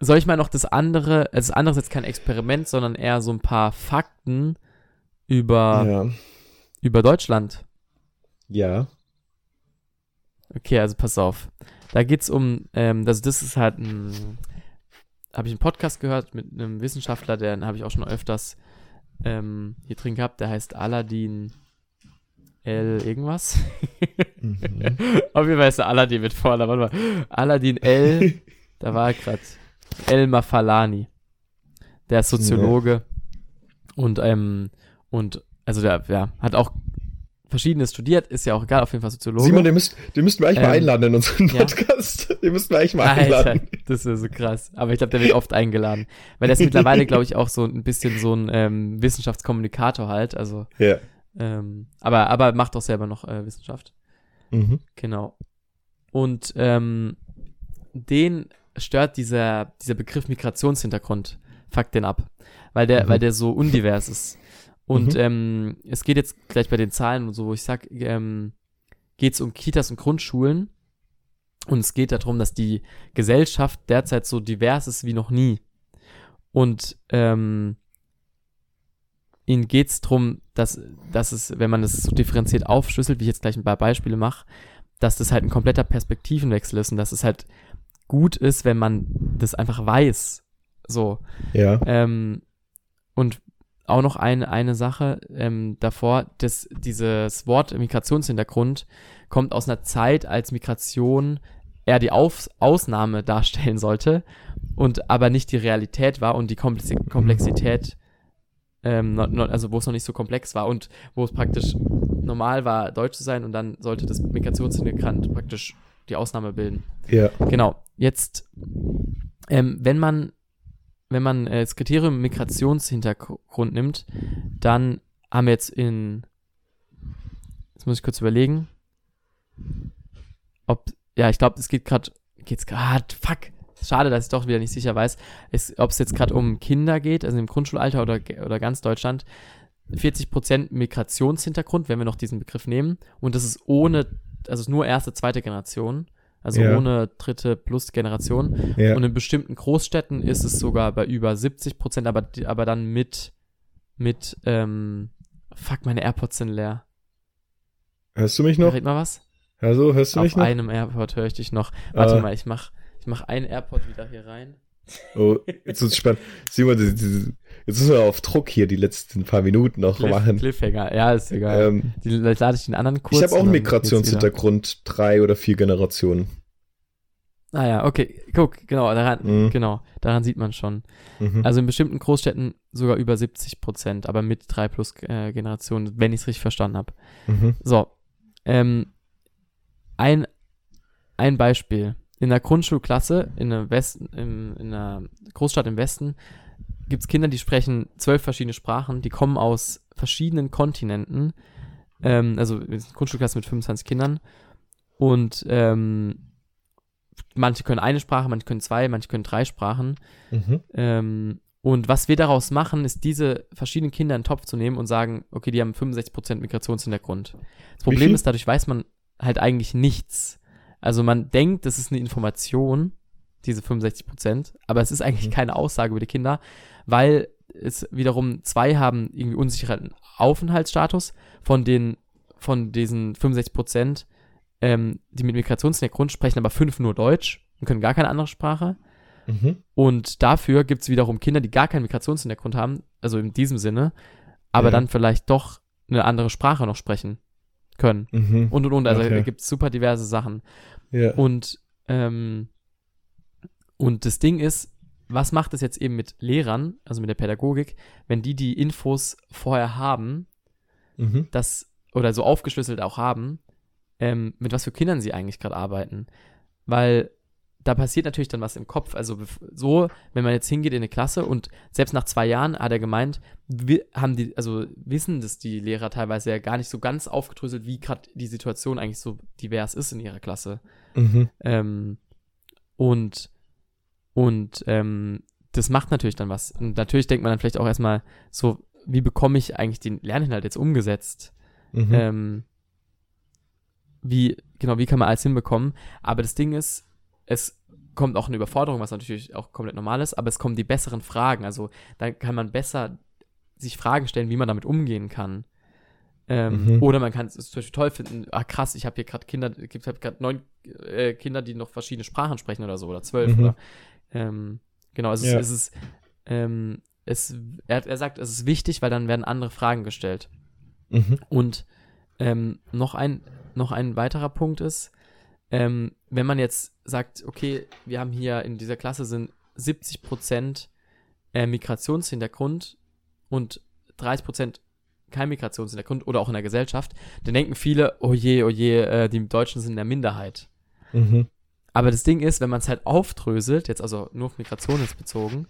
Soll ich mal noch das andere, also das andere ist jetzt kein Experiment, sondern eher so ein paar Fakten über, Ja. über Deutschland. Ja. Okay, also pass auf. Da geht's um, ähm, also das ist halt ein, habe ich einen Podcast gehört mit einem Wissenschaftler, den habe ich auch schon öfters ähm, hier drin gehabt, der heißt Aladdin L irgendwas. Mhm. [LAUGHS] Auf jeden Fall ist der Aladdin mit vorne, warte mal. Aladdin L, [LAUGHS] da war er gerade. El Mafalani. Der ist Soziologe und, ähm, und, also der, ja, hat auch verschiedenes studiert, ist ja auch egal, auf jeden Fall Soziologe. Simon, den, müsst, den müssten wir eigentlich mal Ähm, einladen in unseren ja. Podcast. [LAUGHS] Den müssten wir eigentlich mal Alter, einladen. das ist so krass. Aber ich glaube, der wird oft eingeladen. Weil der ist mittlerweile, glaube ich, auch so ein bisschen so ein ähm, Wissenschaftskommunikator halt. Also, Ja. ähm, aber, aber macht auch selber noch äh, Wissenschaft. Mhm. Genau. Und ähm, den stört dieser, dieser Begriff Migrationshintergrund. Fuck den ab. Weil der, Mhm. weil der so undivers ist. Und Mhm. ähm, es geht jetzt gleich bei den Zahlen und so, wo ich sag, ähm, geht es um Kitas und Grundschulen. Und es geht darum, dass die Gesellschaft derzeit so divers ist wie noch nie. Und ähm, ihnen geht es darum, dass, dass es, wenn man es so differenziert aufschlüsselt, wie ich jetzt gleich ein paar Beispiele mache, dass das halt ein kompletter Perspektivenwechsel ist und dass es halt gut ist, wenn man das einfach weiß. So. Ja. Ähm, und auch noch eine, eine Sache ähm, davor, dass dieses Wort Migrationshintergrund kommt aus einer Zeit, als Migration eher die Auf Ausnahme darstellen sollte und aber nicht die Realität war und die Komplex Komplexität, ähm, no, no, also wo es noch nicht so komplex war und wo es praktisch normal war, deutsch zu sein und dann sollte das Migrationshintergrund praktisch die Ausnahme bilden. Ja. Genau. Jetzt, ähm, wenn man, wenn man äh, das Kriterium Migrationshintergrund nimmt, dann haben wir jetzt in, jetzt muss ich kurz überlegen, ob, ja, ich glaube, es geht gerade, geht's gerade, fuck, schade, dass ich doch wieder nicht sicher weiß, ob es jetzt gerade um Kinder geht, also im Grundschulalter oder, oder ganz Deutschland, 40% Migrationshintergrund, wenn wir noch diesen Begriff nehmen, und das ist ohne, also nur erste, zweite Generation, also Ja. ohne dritte plus Generation. Ja. Und in bestimmten Großstädten ist es sogar bei über 70 Prozent, aber, aber dann mit, mit, ähm, fuck, meine AirPods sind leer. Hörst du mich noch? Red mal was? Also, hörst du mich Auf noch? einem AirPod höre ich dich noch. Warte Ah. mal, ich mach, ich mach einen AirPod wieder hier rein. Oh, jetzt ist spannend. Simon, jetzt müssen wir auf Druck hier die letzten paar Minuten noch Cliff, machen. Cliffhanger, ja, ist egal. Ähm, Die, vielleicht lade ich den anderen kurz. ich habe auch einen. Migrationshintergrund, drei oder vier Generationen. Ah ja, okay, guck, genau, daran, Mhm. genau, daran sieht man schon. Mhm. Also in bestimmten Großstädten sogar über 70 Prozent, aber mit drei plus äh, Generationen, wenn ich es richtig verstanden habe. mhm. So, ähm, ein, ein Beispiel. In der Grundschulklasse in der, Westen, im, in einer Großstadt im Westen gibt es Kinder, die sprechen zwölf verschiedene Sprachen, die kommen aus verschiedenen Kontinenten. Ähm, also Grundschulklasse mit 25 Kindern. Und ähm, manche können eine Sprache, manche können zwei, manche können drei Sprachen. Mhm. Ähm, Und was wir daraus machen, ist diese verschiedenen Kinder in den Topf zu nehmen und sagen, okay, die haben 65% Migrationshintergrund. Das Problem ist, dadurch weiß man halt eigentlich nichts. Also man denkt, das ist eine Information, diese 65%, aber es ist eigentlich Mhm. keine Aussage über die Kinder, weil es wiederum zwei haben irgendwie unsicheren Aufenthaltsstatus von den, von diesen 65%, ähm, die mit Migrationshintergrund sprechen, aber fünf nur Deutsch und können gar keine andere Sprache. Mhm. Und dafür gibt es wiederum Kinder, die gar keinen Migrationshintergrund haben, also in diesem Sinne, aber Ja. dann vielleicht doch eine andere Sprache noch sprechen können. Mhm. Und und und. Also Okay. da gibt es super diverse Sachen. ja. Und, ähm, und das Ding ist, was macht es jetzt eben mit Lehrern, also mit der Pädagogik, wenn die die Infos vorher haben, Mhm. das oder so aufgeschlüsselt auch haben, ähm, mit was für Kindern sie eigentlich gerade arbeiten. Weil da passiert natürlich dann was im Kopf. Also so, wenn man jetzt hingeht in eine Klasse und selbst nach zwei Jahren hat er gemeint, wir haben die, also wissen das die Lehrer teilweise ja gar nicht so ganz aufgedröselt, wie gerade die Situation eigentlich so divers ist in ihrer Klasse. Mhm. Ähm, und und ähm, das macht natürlich dann was. Und natürlich denkt man dann vielleicht auch erstmal so, wie bekomme ich eigentlich den Lerninhalt jetzt umgesetzt? Mhm. Ähm, wie, genau, wie kann man alles hinbekommen? Aber das Ding ist, es kommt auch eine Überforderung, was natürlich auch komplett normal ist, aber es kommen die besseren Fragen. Also da kann man besser sich Fragen stellen, wie man damit umgehen kann. Ähm, Mhm. Oder man kann es zum Beispiel toll finden, ah krass, ich habe hier gerade Kinder, ich habe gerade neun äh, Kinder, die noch verschiedene Sprachen sprechen oder so, oder zwölf. Mhm. Oder, ähm, genau, also Ja. es, es ist, ähm, es, er, er sagt, es ist wichtig, weil dann werden andere Fragen gestellt. Mhm. Und ähm, noch, ein, noch ein weiterer Punkt ist, ähm, wenn man jetzt sagt, okay, wir haben hier in dieser Klasse sind 70 Prozent äh, Migrationshintergrund und 30 Prozent kein Migrationshintergrund oder auch in der Gesellschaft, dann denken viele, oh je, oh je, äh, die Deutschen sind in der Minderheit. Mhm. Aber das Ding ist, wenn man es halt aufdröselt, jetzt also nur auf Migration jetzt bezogen,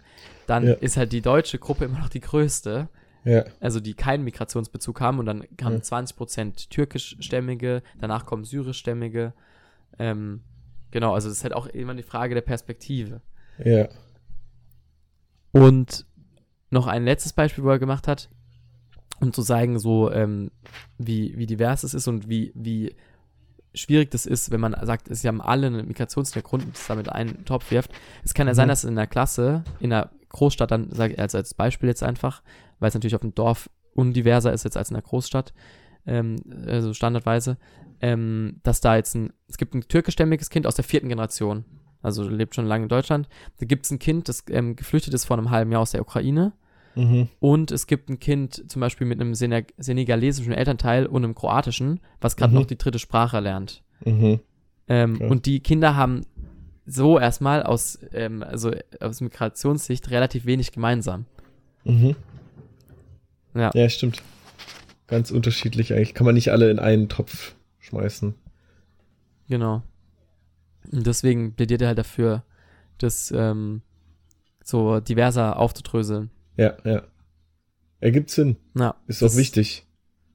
dann Ja. ist halt die deutsche Gruppe immer noch die größte Ja. also die keinen Migrationsbezug haben und dann haben Ja. 20% türkischstämmige, danach kommen syrischstämmige. Ähm, genau, also das ist halt auch immer die Frage der Perspektive. Ja. Und noch ein letztes Beispiel, wo er gemacht hat, um zu zeigen, so ähm, wie, wie divers es ist und wie, wie schwierig das ist, wenn man sagt, sie haben alle einen Migrationshintergrund und das damit in einen Topf wirft. Es kann ja Mhm. sein, dass in der Klasse, in der Großstadt, dann sage ich also als Beispiel jetzt einfach, weil es natürlich auf dem Dorf undiverser ist jetzt als in der Großstadt, ähm, also standardweise, ähm, dass da jetzt ein, es gibt ein türkischstämmiges Kind aus der vierten Generation, also lebt schon lange in Deutschland. Da gibt es ein Kind, das ähm, geflüchtet ist vor einem halben Jahr aus der Ukraine. Mhm. Und es gibt ein Kind zum Beispiel mit einem Sene senegalesischen Elternteil und einem kroatischen, was gerade Mhm. noch die dritte Sprache lernt. Mhm. Ähm, Okay. Und die Kinder haben so erstmal aus, ähm, also aus Migrationssicht relativ wenig gemeinsam. Mhm. Ja. Ja, stimmt. Ganz unterschiedlich eigentlich. Kann man nicht alle in einen Topf schmeißen. Genau. Und deswegen plädiert er halt dafür, das ähm, so diverser aufzudröseln. Ja, ja. Ergibt Sinn. Ja, Ist auch wichtig.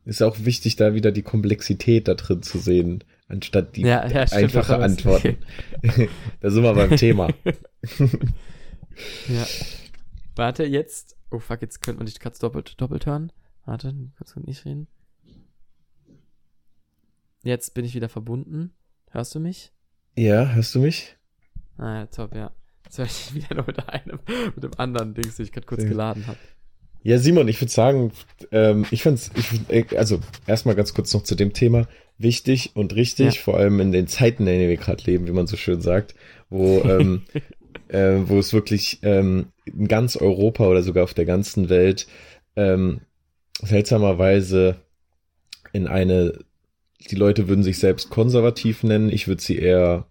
Ist auch wichtig, da wieder die Komplexität da drin zu sehen, anstatt die Ja, ja, stimmt, einfache war- Antworten. [LAUGHS] da sind wir beim Thema. Ja. Warte, jetzt. Oh fuck, jetzt könnte man dich gerade doppelt, doppelt hören. Warte, kannst du nicht reden. Jetzt bin ich wieder verbunden. Hörst du mich? Ja, hörst du mich? Ah, ja, top, ja. Jetzt höre ich [LAUGHS] wieder nur mit einem, mit dem anderen Dings, den ich gerade kurz gut. geladen habe. Ja, Simon, ich würde sagen, ähm, ich find's, ich, find, äh, also erstmal ganz kurz noch zu dem Thema. Wichtig und richtig, Ja. vor allem in den Zeiten, in denen wir gerade leben, wie man so schön sagt, wo, ähm, [LAUGHS] äh, wo es wirklich ähm, in ganz Europa oder sogar auf der ganzen Welt ähm, seltsamerweise in eine, die Leute würden sich selbst konservativ nennen, ich würde sie eher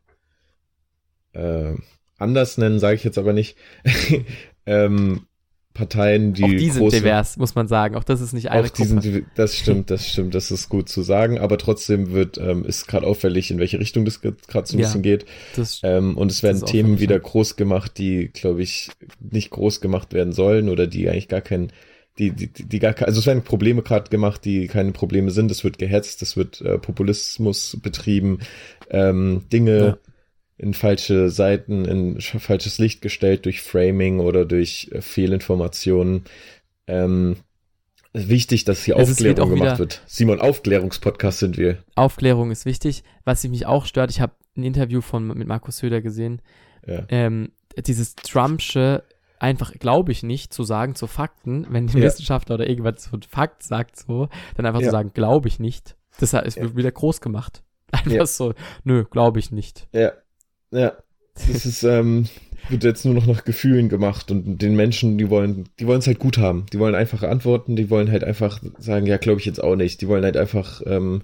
äh, anders nennen, sage ich jetzt aber nicht. [LAUGHS] ähm, Parteien, die Auch die sind divers, muss man sagen. Auch das ist nicht eine auch Gruppe. das stimmt, das stimmt, das ist gut zu sagen, aber trotzdem wird, ähm, ist gerade auffällig, in welche Richtung das gerade so ein Ja. bisschen geht. Das, Ähm, und es werden Themen wieder groß gemacht, die, glaube ich, nicht groß gemacht werden sollen oder die eigentlich gar kein, die, die, die gar also es werden Probleme gerade gemacht, die keine Probleme sind. Es wird gehetzt, es wird äh, Populismus betrieben, ähm, Dinge, in falsche Seiten, in falsches Licht gestellt durch Framing oder durch äh, Fehlinformationen. Ähm, wichtig, dass hier ist- Aufklärung gemacht wird. Simon, Aufklärungspodcast sind wir. Aufklärung ist wichtig. Was mich auch stört, ich habe ein Interview von mit Markus Söder gesehen. Ja. Ähm, dieses Trumpsche einfach glaube ich nicht zu sagen zu Fakten, wenn ein Ja. Wissenschaftler oder irgendwas so ein Fakt sagt so, dann einfach Ja. zu sagen glaube ich nicht. Das ist Ja. wieder groß gemacht. [LAUGHS] Einfach Ja. so, nö, glaube ich nicht. Ja, ja. Das ist, ähm, wird jetzt nur noch nach Gefühlen gemacht und den Menschen, die wollen, die wollen es halt gut haben. Die wollen einfache Antworten, die wollen halt einfach sagen, ja, glaube ich jetzt auch nicht. Die wollen halt einfach, ähm,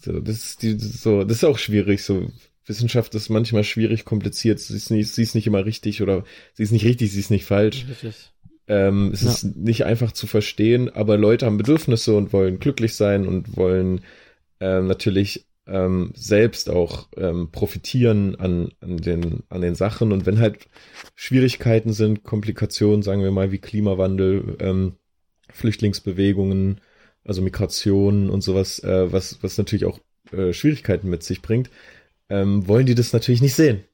so, das ist die, so, das ist auch schwierig, so. Wissenschaft ist manchmal schwierig, kompliziert. Sie ist nicht, sie ist nicht immer richtig oder sie ist nicht richtig, sie ist nicht falsch. Richtig. Ähm, es Ja. ist nicht einfach zu verstehen, aber Leute haben Bedürfnisse und wollen glücklich sein und wollen ähm, natürlich ähm, selbst auch ähm, profitieren an, an, den, an den Sachen. Und wenn halt Schwierigkeiten sind, Komplikationen, sagen wir mal, wie Klimawandel, ähm, Flüchtlingsbewegungen, also Migration und sowas, äh, was, was natürlich auch äh, Schwierigkeiten mit sich bringt, ähm, wollen die das natürlich nicht sehen.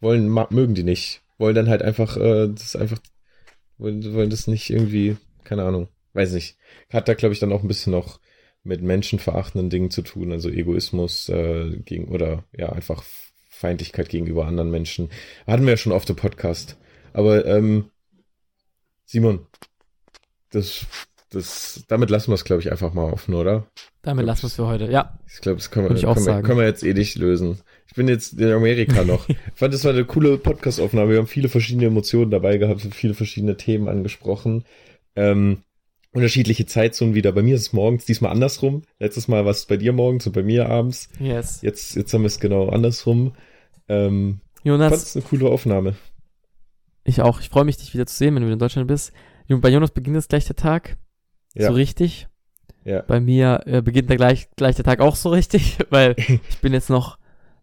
Wollen, mögen die nicht. Wollen dann halt einfach, äh, das einfach wollen, wollen das nicht irgendwie, keine Ahnung, weiß nicht. Hat da, glaube ich, dann auch ein bisschen noch mit menschenverachtenden Dingen zu tun, also Egoismus äh, gegen oder ja, einfach Feindlichkeit gegenüber anderen Menschen. Hatten wir ja schon auf dem Podcast. Aber ähm, Simon, das, das, damit lassen wir es, glaube ich, einfach mal offen, oder? Damit lassen wir es für heute. Ja, Ich glaube, das können wir, können, wir, können wir jetzt eh nicht lösen. Ich bin jetzt in Amerika noch. [LAUGHS] Ich fand, das war eine coole Podcast-Aufnahme. Wir haben viele verschiedene Emotionen dabei gehabt, viele verschiedene Themen angesprochen. Ähm, unterschiedliche Zeitzonen wieder. Bei mir ist es morgens, diesmal andersrum. Letztes Mal war es bei dir morgens und bei mir abends. yes. Jetzt, jetzt haben wir es genau andersrum. Ähm, fand Jonas, es eine coole Aufnahme. ich auch. Ich freue mich, dich wieder zu sehen, wenn du wieder in Deutschland bist. Bei Jonas beginnt jetzt gleich der Tag. Ja. So richtig. Ja. Bei mir äh, beginnt der gleich, gleich der Tag auch so richtig, [LAUGHS] weil [LAUGHS] ich bin jetzt noch,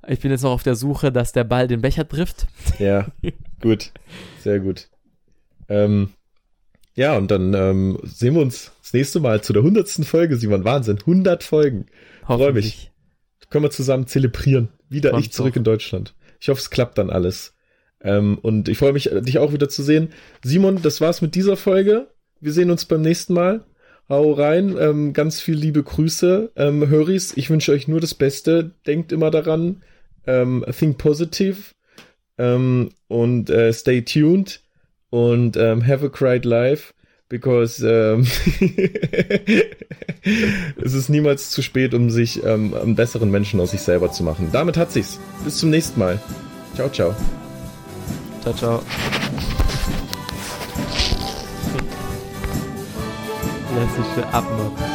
ich bin jetzt noch auf der Suche, dass der Ball den Becher trifft. Ja, [LAUGHS] gut. Sehr gut. Ähm, ja, und dann ähm, sehen wir uns das nächste Mal zu der hundertsten Folge, Simon. Wahnsinn, 100 Folgen. Freu mich. Können wir zusammen zelebrieren. Wieder Freu ich zurück auch. in Deutschland. Ich hoffe, es klappt dann alles. Ähm, und ich freue mich, dich auch wieder zu sehen. Simon, das war's mit dieser Folge. Wir sehen uns beim nächsten Mal. Hau rein. Ähm, ganz viel liebe Grüße. Ähm, Höris, ich wünsche euch nur das Beste. Denkt immer daran. Ähm, think positive. Ähm, und äh, stay tuned. Und ähm, have a great life. Because ähm, [LAUGHS] es ist niemals zu spät, um sich ähm, einen besseren Menschen aus sich selber zu machen. Damit hat sich's. Bis zum nächsten Mal. Ciao, ciao. Ciao, ciao. Klassische Abmod.